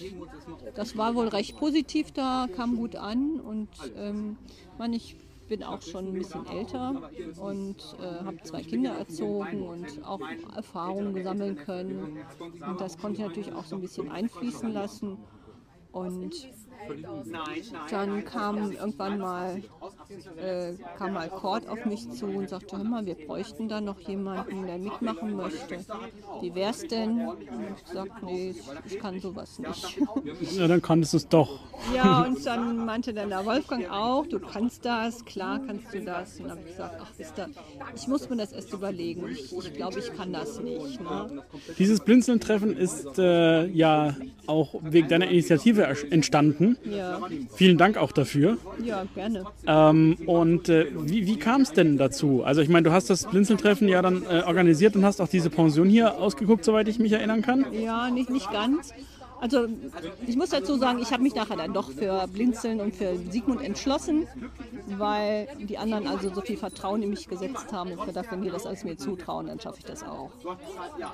das war wohl recht positiv da, kam gut an. Und ähm, man, ich bin auch schon ein bisschen älter und äh, habe zwei Kinder erzogen und auch Erfahrungen sammeln können. Und das konnte ich natürlich auch so ein bisschen einfließen lassen. Und dann kam irgendwann mal, äh, kam mal Cord auf mich zu und sagte, hör mal, wir bräuchten da noch jemanden, der mitmachen möchte. Wie wär's denn? Und ich gesagt, nee, ich, kann sowas nicht. Ja, dann kanntest du es doch. Ja, und dann meinte dann der Wolfgang auch, du kannst das, klar kannst du das. Und dann habe ich gesagt, ach wisst ihr, ich muss mir das erst überlegen. Ich, ich glaube, ich kann das nicht. Ne? Dieses Blinzeln-Treffen ist äh, ja auch wegen deiner Initiative ersch- entstanden. Ja, Vielen Dank auch dafür. ja, gerne. Ähm, und äh, wie, wie kam es denn dazu? Also ich meine, du hast das Blinzeln-Treffen ja dann äh, organisiert und hast auch diese Pension hier ausgeguckt, soweit ich mich erinnern kann. Ja, nicht, nicht ganz. Also ich muss dazu sagen, ich habe mich nachher dann doch für Blinzeln und für Sigmund entschlossen, weil die anderen also so viel Vertrauen in mich gesetzt haben und gedacht, wenn die das alles mir zutrauen, dann schaffe ich das auch.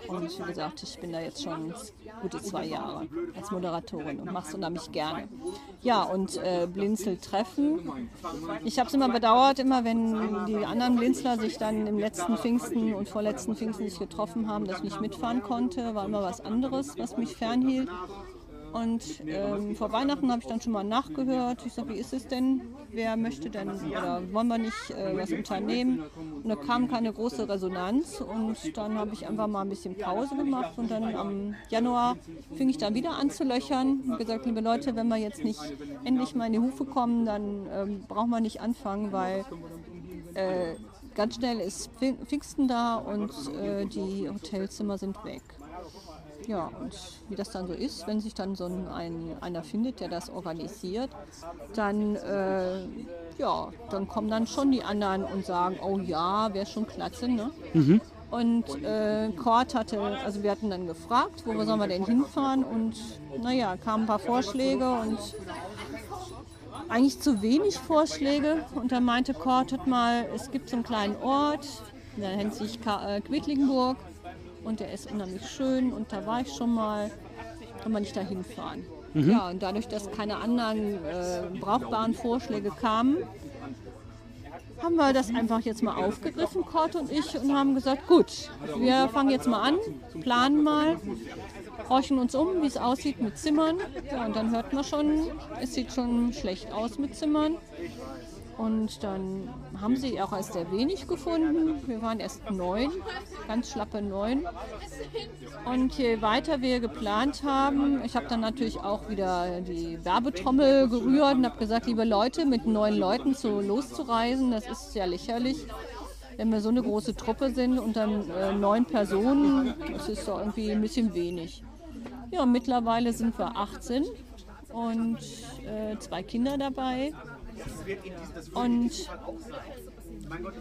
Und wie gesagt, ich bin da jetzt schon gute zwei Jahre als Moderatorin und mache es unheimlich gerne. Ja, und äh, Blinzel treffen. Ich habe es immer bedauert, immer wenn die anderen Blinzler sich dann im letzten Pfingsten und vorletzten Pfingsten sich getroffen haben, dass ich nicht mitfahren konnte, war immer was anderes, was mich fernhielt. Und ähm, vor Weihnachten habe ich dann schon mal nachgehört. Ich sage, wie ist es denn? Wer möchte denn oder wollen wir nicht äh, was unternehmen? Und da kam keine große Resonanz und dann habe ich einfach mal ein bisschen Pause gemacht und dann am Januar fing ich dann wieder an zu löchern und gesagt, liebe Leute, wenn wir jetzt nicht endlich mal in die Hufe kommen, dann ähm, brauchen wir nicht anfangen, weil äh, ganz schnell ist Pfing- Pfingsten da und äh, die Hotelzimmer sind weg. Ja, und wie das dann so ist, wenn sich dann so ein, ein, einer findet, der das organisiert, dann, äh, ja, dann kommen dann schon die anderen und sagen, oh ja, wäre schon klasse, ne? Und äh, Kort hatte, also wir hatten dann gefragt, wo sollen wir denn hinfahren und naja, kamen ein paar Vorschläge und eigentlich zu wenig Vorschläge. Und dann meinte Kort mal, es gibt so einen kleinen Ort, der nennt sich Ka äh, und der ist unheimlich schön und da war ich schon mal, kann man nicht da hinfahren. Ja, und dadurch, dass keine anderen äh, brauchbaren Vorschläge kamen, haben wir das einfach jetzt mal aufgegriffen, Kort und ich, und haben gesagt, gut, wir fangen jetzt mal an, planen mal, horchen uns um, wie es aussieht mit Zimmern. Ja, und dann hört man schon, es sieht schon schlecht aus mit Zimmern. Und dann haben sie auch erst sehr wenig gefunden. Wir waren erst neun, ganz schlappe neun. Und je weiter wir geplant haben, ich habe dann natürlich auch wieder die Werbetrommel gerührt und habe gesagt, liebe Leute, mit neun Leuten so loszureisen, das ist ja lächerlich. Wenn wir so eine große Truppe sind und dann äh, neun Personen, das ist doch irgendwie ein bisschen wenig. Ja, mittlerweile sind wir 18 und äh, zwei Kinder dabei. Und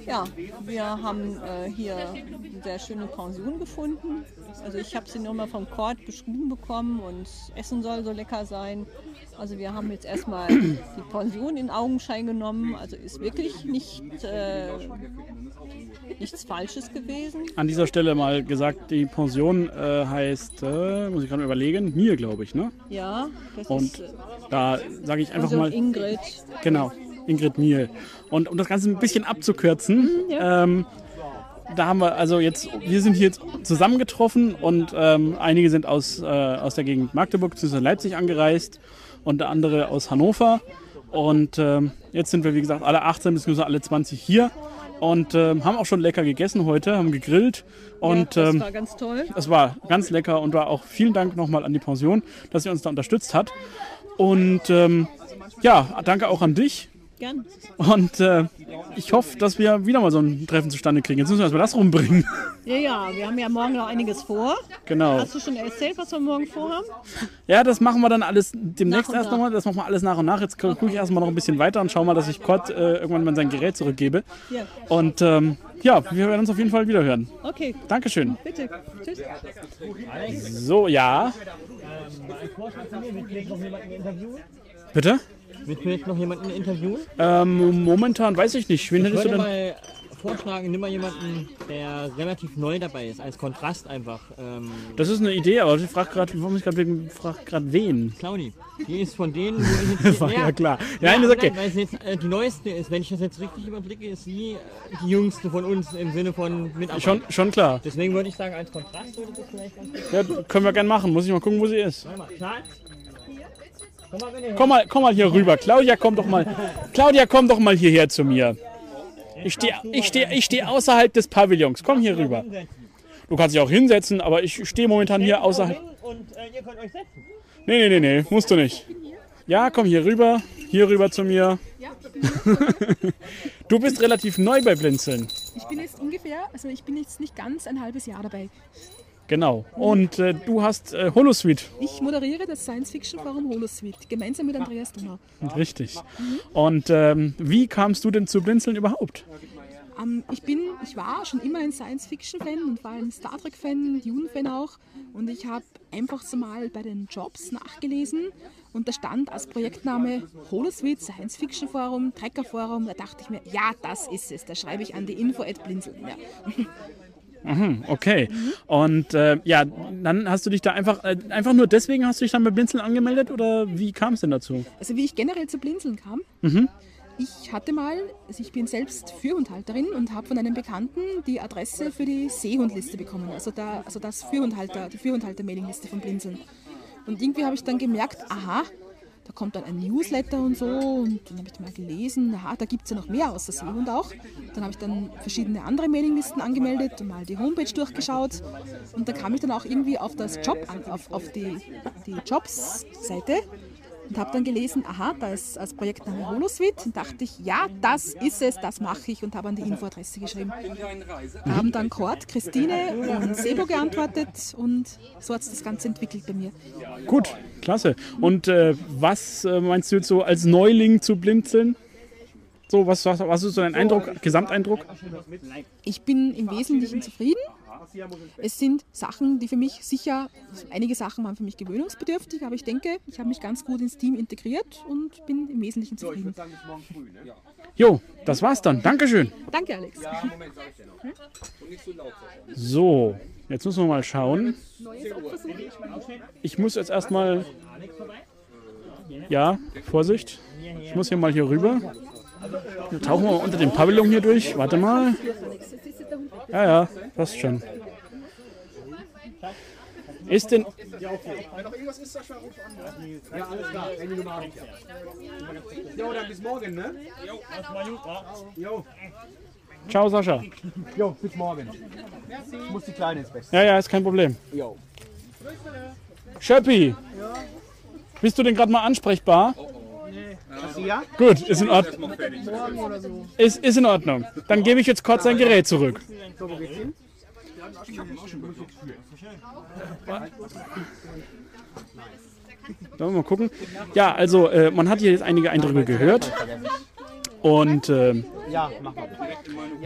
ja, wir haben äh, hier eine sehr schöne Pension gefunden. Also ich habe sie nur mal vom Kord beschrieben bekommen und Essen soll so lecker sein. Also wir haben jetzt erstmal die Pension in Augenschein genommen. Also ist wirklich nicht, äh, nichts Falsches gewesen. An dieser Stelle mal gesagt, die Pension äh, heißt, äh, muss ich gerade überlegen, mir glaube ich, ne? Ja, das Und ist äh, da sage ich einfach Pension mal. Ingrid. Genau, Ingrid Miel. Und um das Ganze ein bisschen abzukürzen, ähm, da haben wir also jetzt, wir sind hier jetzt zusammengetroffen und ähm, einige sind aus, äh, aus der Gegend Magdeburg bzw. Leipzig angereist und der andere aus Hannover. Und ähm, jetzt sind wir, wie gesagt, alle 18 bzw. alle 20 hier und ähm, haben auch schon lecker gegessen heute, haben gegrillt und ja, das ähm, war ganz toll. es war ganz lecker und war auch vielen Dank nochmal an die Pension, dass sie uns da unterstützt hat. Und ähm, ja, danke auch an dich. Gern. Und äh, ich hoffe, dass wir wieder mal so ein Treffen zustande kriegen. Jetzt müssen wir erstmal das rumbringen. Ja, ja, wir haben ja morgen noch einiges vor. Genau. Hast du schon erzählt, was wir morgen vorhaben? Ja, das machen wir dann alles demnächst Nach erst nochmal. Das machen wir alles nach und nach. Jetzt gucke ich erstmal noch ein bisschen weiter und schau mal, dass ich Kurt äh, irgendwann mal sein Gerät zurückgebe. Ja. Und ähm, ja, wir werden uns auf jeden Fall wieder hören. Okay, Dankeschön. bitte. Tschüss. So, ja. Bitte? Willst du jetzt noch jemanden interviewen? Ähm, momentan weiß ich nicht. Wen Ich hättest du würde denn? mal vorschlagen, nimm mal jemanden, der relativ neu dabei ist, als Kontrast einfach. Ähm, Das ist eine Idee, aber ich frage gerade, warum ich gerade frag grad wen? Claudi, die ist von denen, wo ich jetzt... War ja klar. Ja, Ja, ist okay. nein, weil sie jetzt äh, die neueste ist. Wenn ich das jetzt richtig überblicke, ist sie äh, die jüngste von uns im Sinne von Mitarbeiter. Schon, schon klar. Deswegen würde ich sagen, als Kontrast würde das vielleicht ganz gut Ja, können wir gerne machen. Muss ich mal gucken, wo sie ist. Warte mal, Schatz? Komm mal. Komm mal, hier rüber. Claudia, komm doch mal. Claudia, komm doch mal hierher zu mir. Ich stehe ich steh, ich steh außerhalb des Pavillons. Komm hier rüber. Du kannst dich auch hinsetzen, aber ich stehe momentan hier außerhalb. Und ihr könnt euch setzen. Nee, nee, nee, nee, musst du nicht. Ja, komm hier rüber. Hier rüber zu mir. Du bist relativ neu bei Blinzeln. Ich bin jetzt ungefähr, also ich bin jetzt nicht ganz ein halbes Jahr dabei. Genau. Und äh, du hast äh, Holosuite. Ich moderiere das Science-Fiction-Forum Holosuite, gemeinsam mit Andreas Donner. Richtig. Und ähm, wie kamst du denn zu Blinzeln überhaupt? Ähm, ich bin, ich war schon immer ein Science-Fiction-Fan und war ein Star Trek-Fan, Dune-Fan auch. Und ich habe einfach so mal bei den Jobs nachgelesen und da stand als Projektname Holosuite, Science-Fiction-Forum, Trekker-Forum. Da dachte ich mir, ja, das ist es. Da schreibe ich an die info at blinzeln. Ja. Mhm, okay. Und äh, ja, dann hast du dich da einfach, äh, einfach nur deswegen hast du dich dann bei Blinzeln angemeldet oder wie kam es denn dazu? Also wie ich generell zu Blinzeln kam, Mhm. Ich hatte mal, also ich bin selbst Führhundhalterin und habe von einem Bekannten die Adresse für die Seehundliste bekommen, also, da, also das Führhundhalter, die Führhundhalter-Mailingliste von Blinzeln. Und irgendwie habe ich dann gemerkt, aha, da kommt dann ein Newsletter und so und dann habe ich mal gelesen, aha, da gibt es ja noch mehr außer Seehund auch. Dann habe ich dann verschiedene andere Mailinglisten angemeldet und mal die Homepage durchgeschaut. Und da kam ich dann auch irgendwie auf das Job, an, auf, auf die, die Jobs-Seite und habe dann gelesen, aha, da ist als Projektname Holosuite. Und dachte ich, ja, das ist es, das mache ich und habe an die Infoadresse geschrieben. Da haben dann Kurt, Christine und Sebo geantwortet und so hat es das Ganze entwickelt bei mir. Gut, klasse. Und äh, was äh, meinst du jetzt so als Neuling zu Blinzeln? So, was, was, was ist so dein Eindruck, Gesamteindruck? Ich bin im Wesentlichen zufrieden. Es sind Sachen, die für mich sicher, einige Sachen waren für mich gewöhnungsbedürftig, aber ich denke, ich habe mich ganz gut ins Team integriert und bin im Wesentlichen zufrieden. Jo, das war's dann. Dankeschön. Danke, Alex. So, jetzt müssen wir mal schauen. Ich muss jetzt erstmal. Ja, Vorsicht. Ich muss hier mal hier rüber. Wir tauchen wir unter dem Pavillon hier durch. Warte mal. Ja, ja, passt schon. Ist denn. Wenn noch irgendwas ist, Sascha, ruf an. Ja, alles klar. Handy Nummer habe ich ja. Jo, dann bis morgen, ne? Jo, erstmal gut, Jo. Ciao, Sascha. Jo, bis morgen. Ich muss die Kleine ins Bett. Ja, ja, ist kein Problem. Jo. Schöppi, bist du denn gerade mal ansprechbar? Hast du ja? Gut, ist in Ordnung. So. Ist, ist in Ordnung. Dann gebe ich jetzt kurz sein Gerät zurück. Mal gucken? Ja, also äh, man hat hier jetzt einige Eindrücke gehört. Und äh,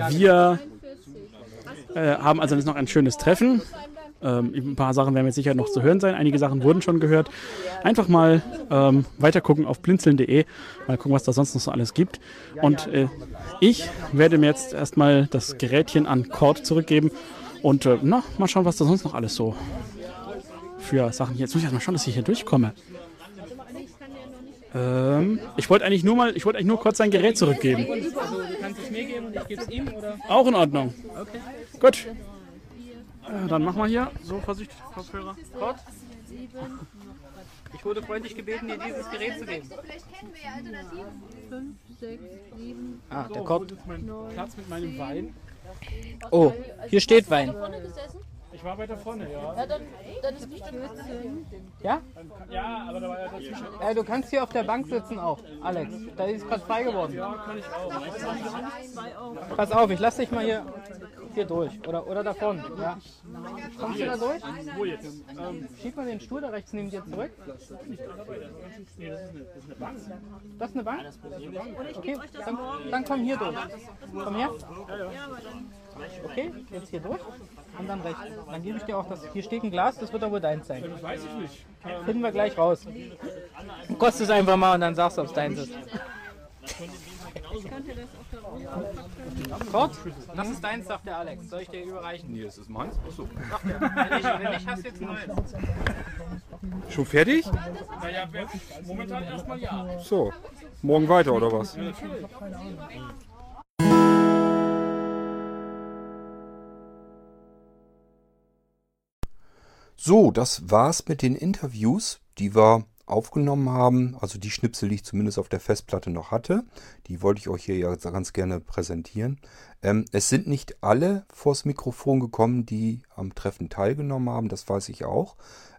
wir äh, haben also jetzt noch ein schönes Treffen. Ähm, ein paar Sachen werden jetzt sicher noch zu hören sein. Einige Sachen wurden schon gehört. Einfach mal ähm, weiter gucken auf blinzeln.de. Mal gucken, was da sonst noch so alles gibt. Und äh, ich werde mir jetzt erstmal das Gerätchen an Cord zurückgeben. Und äh, na, mal schauen, was da sonst noch alles so für Sachen hier. Jetzt muss ich erstmal schauen, dass ich hier durchkomme. Ähm, ich wollte eigentlich nur mal, ich wollte eigentlich nur kurz sein Gerät zurückgeben. Also, du kannst es mir geben und ich gebe es ihm, oder? Auch in Ordnung. Okay. Gut. Äh, dann machen wir hier. So, Vorsicht, Kopfhörer. Gott. Ich wurde freundlich gebeten, dir dieses Gerät zu geben. Ah, der kommt. Platz mit meinem Wein. Oh, hier steht Wein. Ich war weiter vorne, ja. Ja, dann, dann ist bestimmt. Ja? Ja, aber da war ja dazwischen. Äh, du kannst hier auf der Bank sitzen auch, Alex. Da ist gerade frei geworden. Ja, kann ich auch. Pass auf, ich lass dich mal hier, hier durch. Oder, oder davon. Ja. Kommst du da durch? Wo jetzt? Ähm, Schieb mal den Stuhl da rechts neben dir zurück. nee, das ist eine, das ist eine Bank. Das ist eine Bank? Okay, dann, dann komm hier durch. Komm her. Okay, jetzt hier durch und dann rechts. Dann gebe ich dir auch das. Hier steht ein Glas, das wird aber deins sein. Das weiß ich nicht. Ähm, Finden wir gleich raus. Kost es einfach mal und dann sagst du, ob es deins ist. Kurt, das ist deins, sagt der Alex. Soll ich dir überreichen? Nee, das ist meins. Achso. Sagt er. Wenn nicht, wenn nicht hast du jetzt ein neues. Schon fertig? Naja, momentan erstmal ja. So. Morgen weiter, oder was? So, das war's mit den Interviews, die wir aufgenommen haben. Also die Schnipsel, die ich zumindest auf der Festplatte noch hatte. Die wollte ich euch hier ja ganz gerne präsentieren. Ähm, es sind nicht alle vors Mikrofon gekommen, die am Treffen teilgenommen haben. Das weiß ich auch.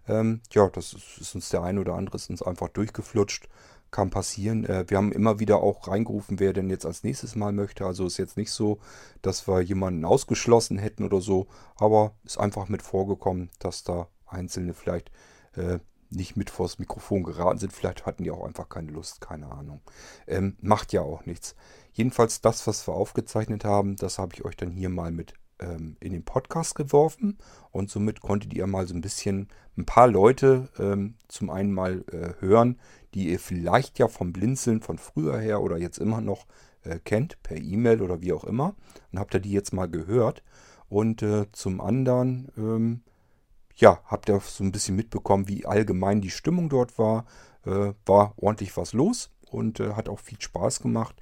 Ähm, ja, das ist, ist uns der ein oder andere ist uns einfach durchgeflutscht. Kann passieren. Äh, wir haben immer wieder auch reingerufen, wer denn jetzt als nächstes Mal möchte. Also ist jetzt nicht so, dass wir jemanden ausgeschlossen hätten oder so. Aber ist einfach mit vorgekommen, dass da Einzelne vielleicht äh, nicht mit vors Mikrofon geraten sind. Vielleicht hatten die auch einfach keine Lust, keine Ahnung. Ähm, macht ja auch nichts. Jedenfalls das, was wir aufgezeichnet haben, das habe ich euch dann hier mal mit ähm, in den Podcast geworfen. Und somit konntet ihr mal so ein bisschen ein paar Leute ähm, zum einen mal äh, hören, die ihr vielleicht ja vom Blinzeln von früher her oder jetzt immer noch äh, kennt, per E-Mail oder wie auch immer. Und habt ihr die jetzt mal gehört. Und äh, zum anderen ähm, ja, habt ihr so ein bisschen mitbekommen, wie allgemein die Stimmung dort war. Äh, war ordentlich was los und äh, hat auch viel Spaß gemacht.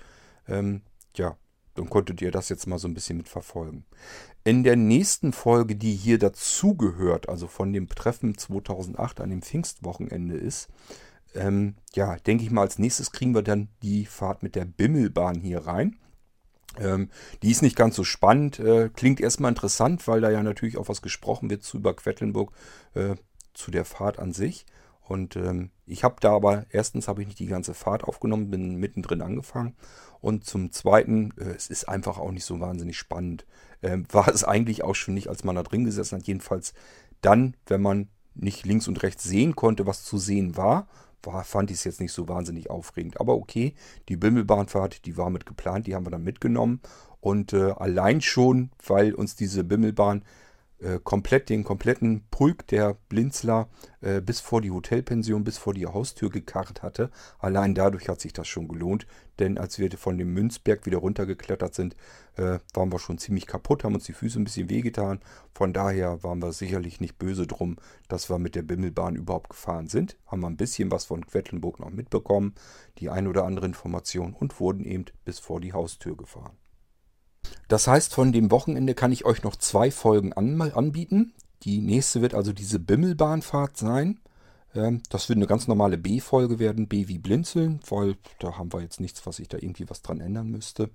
Ähm, ja, dann konntet ihr das jetzt mal so ein bisschen mitverfolgen. In der nächsten Folge, die hier dazugehört, also von dem Treffen 2008 an dem Pfingstwochenende ist, ähm, ja, denke ich mal, als nächstes kriegen wir dann die Fahrt mit der Bimmelbahn hier rein. Ähm, die ist nicht ganz so spannend, äh, klingt erstmal interessant, weil da ja natürlich auch was gesprochen wird zu über Quedlinburg, äh, zu der Fahrt an sich. Und ähm, ich habe da aber, erstens habe ich nicht die ganze Fahrt aufgenommen, bin mittendrin angefangen. Und zum Zweiten, äh, es ist einfach auch nicht so wahnsinnig spannend. Ähm, war es eigentlich auch schon nicht, als man da drin gesessen hat. Jedenfalls dann, wenn man nicht links und rechts sehen konnte, was zu sehen war, war fand ich es jetzt nicht so wahnsinnig aufregend. Aber okay, die Bimmelbahnfahrt, die war mit geplant, die haben wir dann mitgenommen. Und äh, allein schon, weil uns diese Bimmelbahn äh, komplett den kompletten Pulk der Blinzler äh, bis vor die Hotelpension, bis vor die Haustür gekarrt hatte. Allein dadurch hat sich das schon gelohnt, denn als wir von dem Münzberg wieder runtergeklettert sind, äh, waren wir schon ziemlich kaputt, haben uns die Füße ein bisschen wehgetan. Von daher waren wir sicherlich nicht böse drum, dass wir mit der Bimmelbahn überhaupt gefahren sind. Haben wir ein bisschen was von Quedlinburg noch mitbekommen, die ein oder andere Information und wurden eben bis vor die Haustür gefahren. Das heißt, von dem Wochenende kann ich euch noch zwei Folgen an, anbieten. Die nächste wird also diese Bimmelbahnfahrt sein. Ähm, das wird eine ganz normale B-Folge werden, B wie Blinzeln, weil da haben wir jetzt nichts, was ich da irgendwie was dran ändern müsste.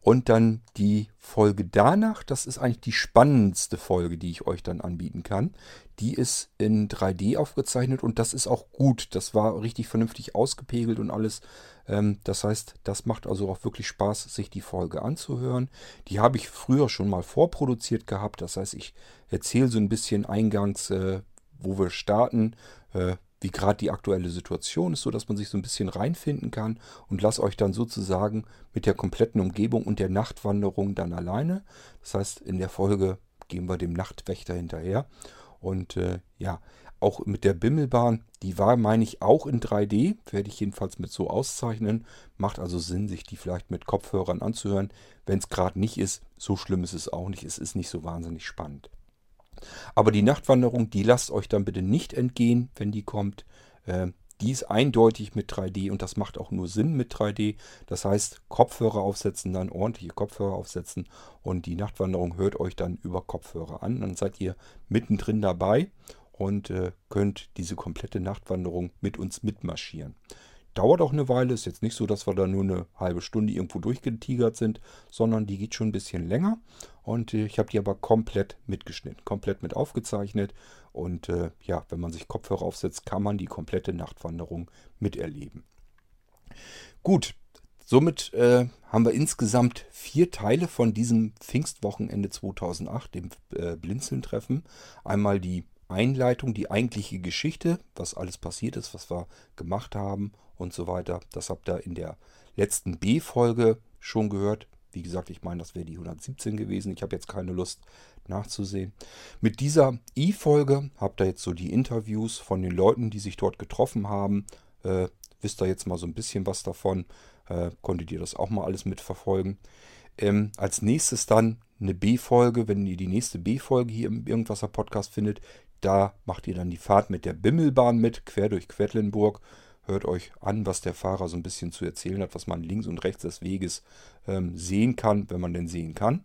Und dann die Folge danach, das ist eigentlich die spannendste Folge, die ich euch dann anbieten kann. Die ist in 3D aufgezeichnet und das ist auch gut. Das war richtig vernünftig ausgepegelt und alles. Ähm, das heißt, das macht also auch wirklich Spaß, sich die Folge anzuhören. Die habe ich früher schon mal vorproduziert gehabt. Das heißt, ich erzähle so ein bisschen eingangs, äh, wo wir starten, äh, wie gerade die aktuelle Situation ist, so dass man sich so ein bisschen reinfinden kann und lasse euch dann sozusagen mit der kompletten Umgebung und der Nachtwanderung dann alleine. Das heißt, in der Folge gehen wir dem Nachtwächter hinterher. Und äh, ja, auch mit der Bimmelbahn, die war, meine ich, auch in 3D, werde ich jedenfalls mit so auszeichnen. Macht also Sinn, sich die vielleicht mit Kopfhörern anzuhören. Wenn es gerade nicht ist, so schlimm ist es auch nicht. Es ist nicht so wahnsinnig spannend. Aber die Nachtwanderung, die lasst euch dann bitte nicht entgehen, wenn die kommt. Äh, die ist eindeutig mit 3D und das macht auch nur Sinn mit 3D. Das heißt, Kopfhörer aufsetzen, dann ordentliche Kopfhörer aufsetzen und die Nachtwanderung hört euch dann über Kopfhörer an. Dann seid ihr mittendrin dabei und äh, könnt diese komplette Nachtwanderung mit uns mitmarschieren. Dauert auch eine Weile, ist jetzt nicht so, dass wir da nur eine halbe Stunde irgendwo durchgetigert sind, sondern die geht schon ein bisschen länger. Und äh, ich habe die aber komplett mitgeschnitten, komplett mit aufgezeichnet. Und äh, ja, wenn man sich Kopfhörer aufsetzt, kann man die komplette Nachtwanderung miterleben. Gut, somit äh, haben wir insgesamt vier Teile von diesem Pfingstwochenende 2008, dem äh, Blinzeln-Treffen. Einmal die Einleitung, die eigentliche Geschichte, was alles passiert ist, was wir gemacht haben und so weiter. Das habt ihr in der letzten B-Folge schon gehört. Wie gesagt, ich meine, das wäre die 117 gewesen. Ich habe jetzt keine Lust nachzusehen. Mit dieser I-Folge habt ihr jetzt so die Interviews von den Leuten, die sich dort getroffen haben. Äh, wisst ihr jetzt mal so ein bisschen was davon. Äh, konntet ihr das auch mal alles mitverfolgen. Ähm, als nächstes dann eine B-Folge, wenn ihr die nächste B-Folge hier im Irgendwasser Podcast findet. Da macht ihr dann die Fahrt mit der Bimmelbahn mit, quer durch Quedlinburg hört euch an, was der Fahrer so ein bisschen zu erzählen hat, was man links und rechts des Weges ähm, sehen kann, wenn man denn sehen kann.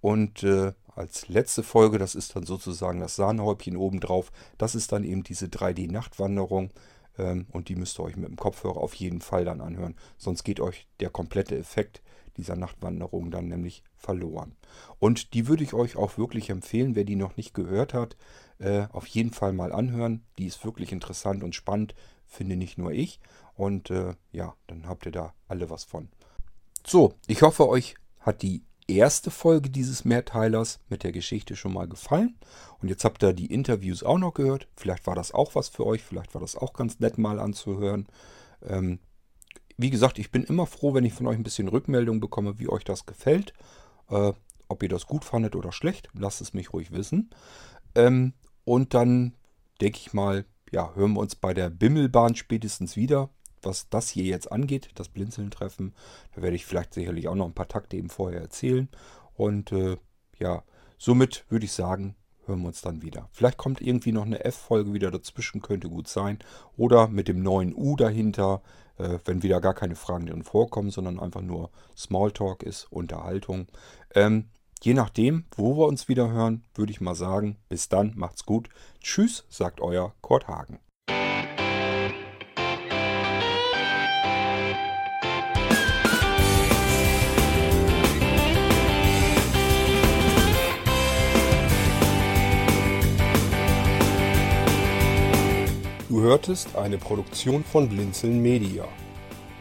Und äh, als letzte Folge, das ist dann sozusagen das Sahnehäubchen obendrauf, das ist dann eben diese 3D-Nachtwanderung. Ähm, und die müsst ihr euch mit dem Kopfhörer auf jeden Fall dann anhören. Sonst geht euch der komplette Effekt dieser Nachtwanderung dann nämlich verloren. Und die würde ich euch auch wirklich empfehlen, wer die noch nicht gehört hat, äh, auf jeden Fall mal anhören. Die ist wirklich interessant und spannend, finde nicht nur ich. Und äh, ja, dann habt ihr da alle was von. So, ich hoffe, euch hat die erste Folge dieses Mehrteilers mit der Geschichte schon mal gefallen. Und jetzt habt ihr die Interviews auch noch gehört. Vielleicht war das auch was für euch. Vielleicht war das auch ganz nett mal anzuhören. Ähm, wie gesagt, ich bin immer froh, wenn ich von euch ein bisschen Rückmeldung bekomme, wie euch das gefällt. Äh, ob ihr das gut fandet oder schlecht, lasst es mich ruhig wissen. Ähm, und dann denke ich mal, ja, hören wir uns bei der Bimmelbahn spätestens wieder, was das hier jetzt angeht, das Blinzeln-Treffen. Da werde ich vielleicht sicherlich auch noch ein paar Takte eben vorher erzählen. Und äh, ja, somit würde ich sagen, hören wir uns dann wieder. Vielleicht kommt irgendwie noch eine F-Folge wieder dazwischen, könnte gut sein. Oder mit dem neuen U dahinter, äh, wenn wieder gar keine Fragen drin vorkommen, sondern einfach nur Smalltalk ist, Unterhaltung. Ähm, Je nachdem, wo wir uns wieder hören, würde ich mal sagen, bis dann, macht's gut. Tschüss, sagt euer Kurt Hagen. Du hörtest eine Produktion von Blinzeln Media.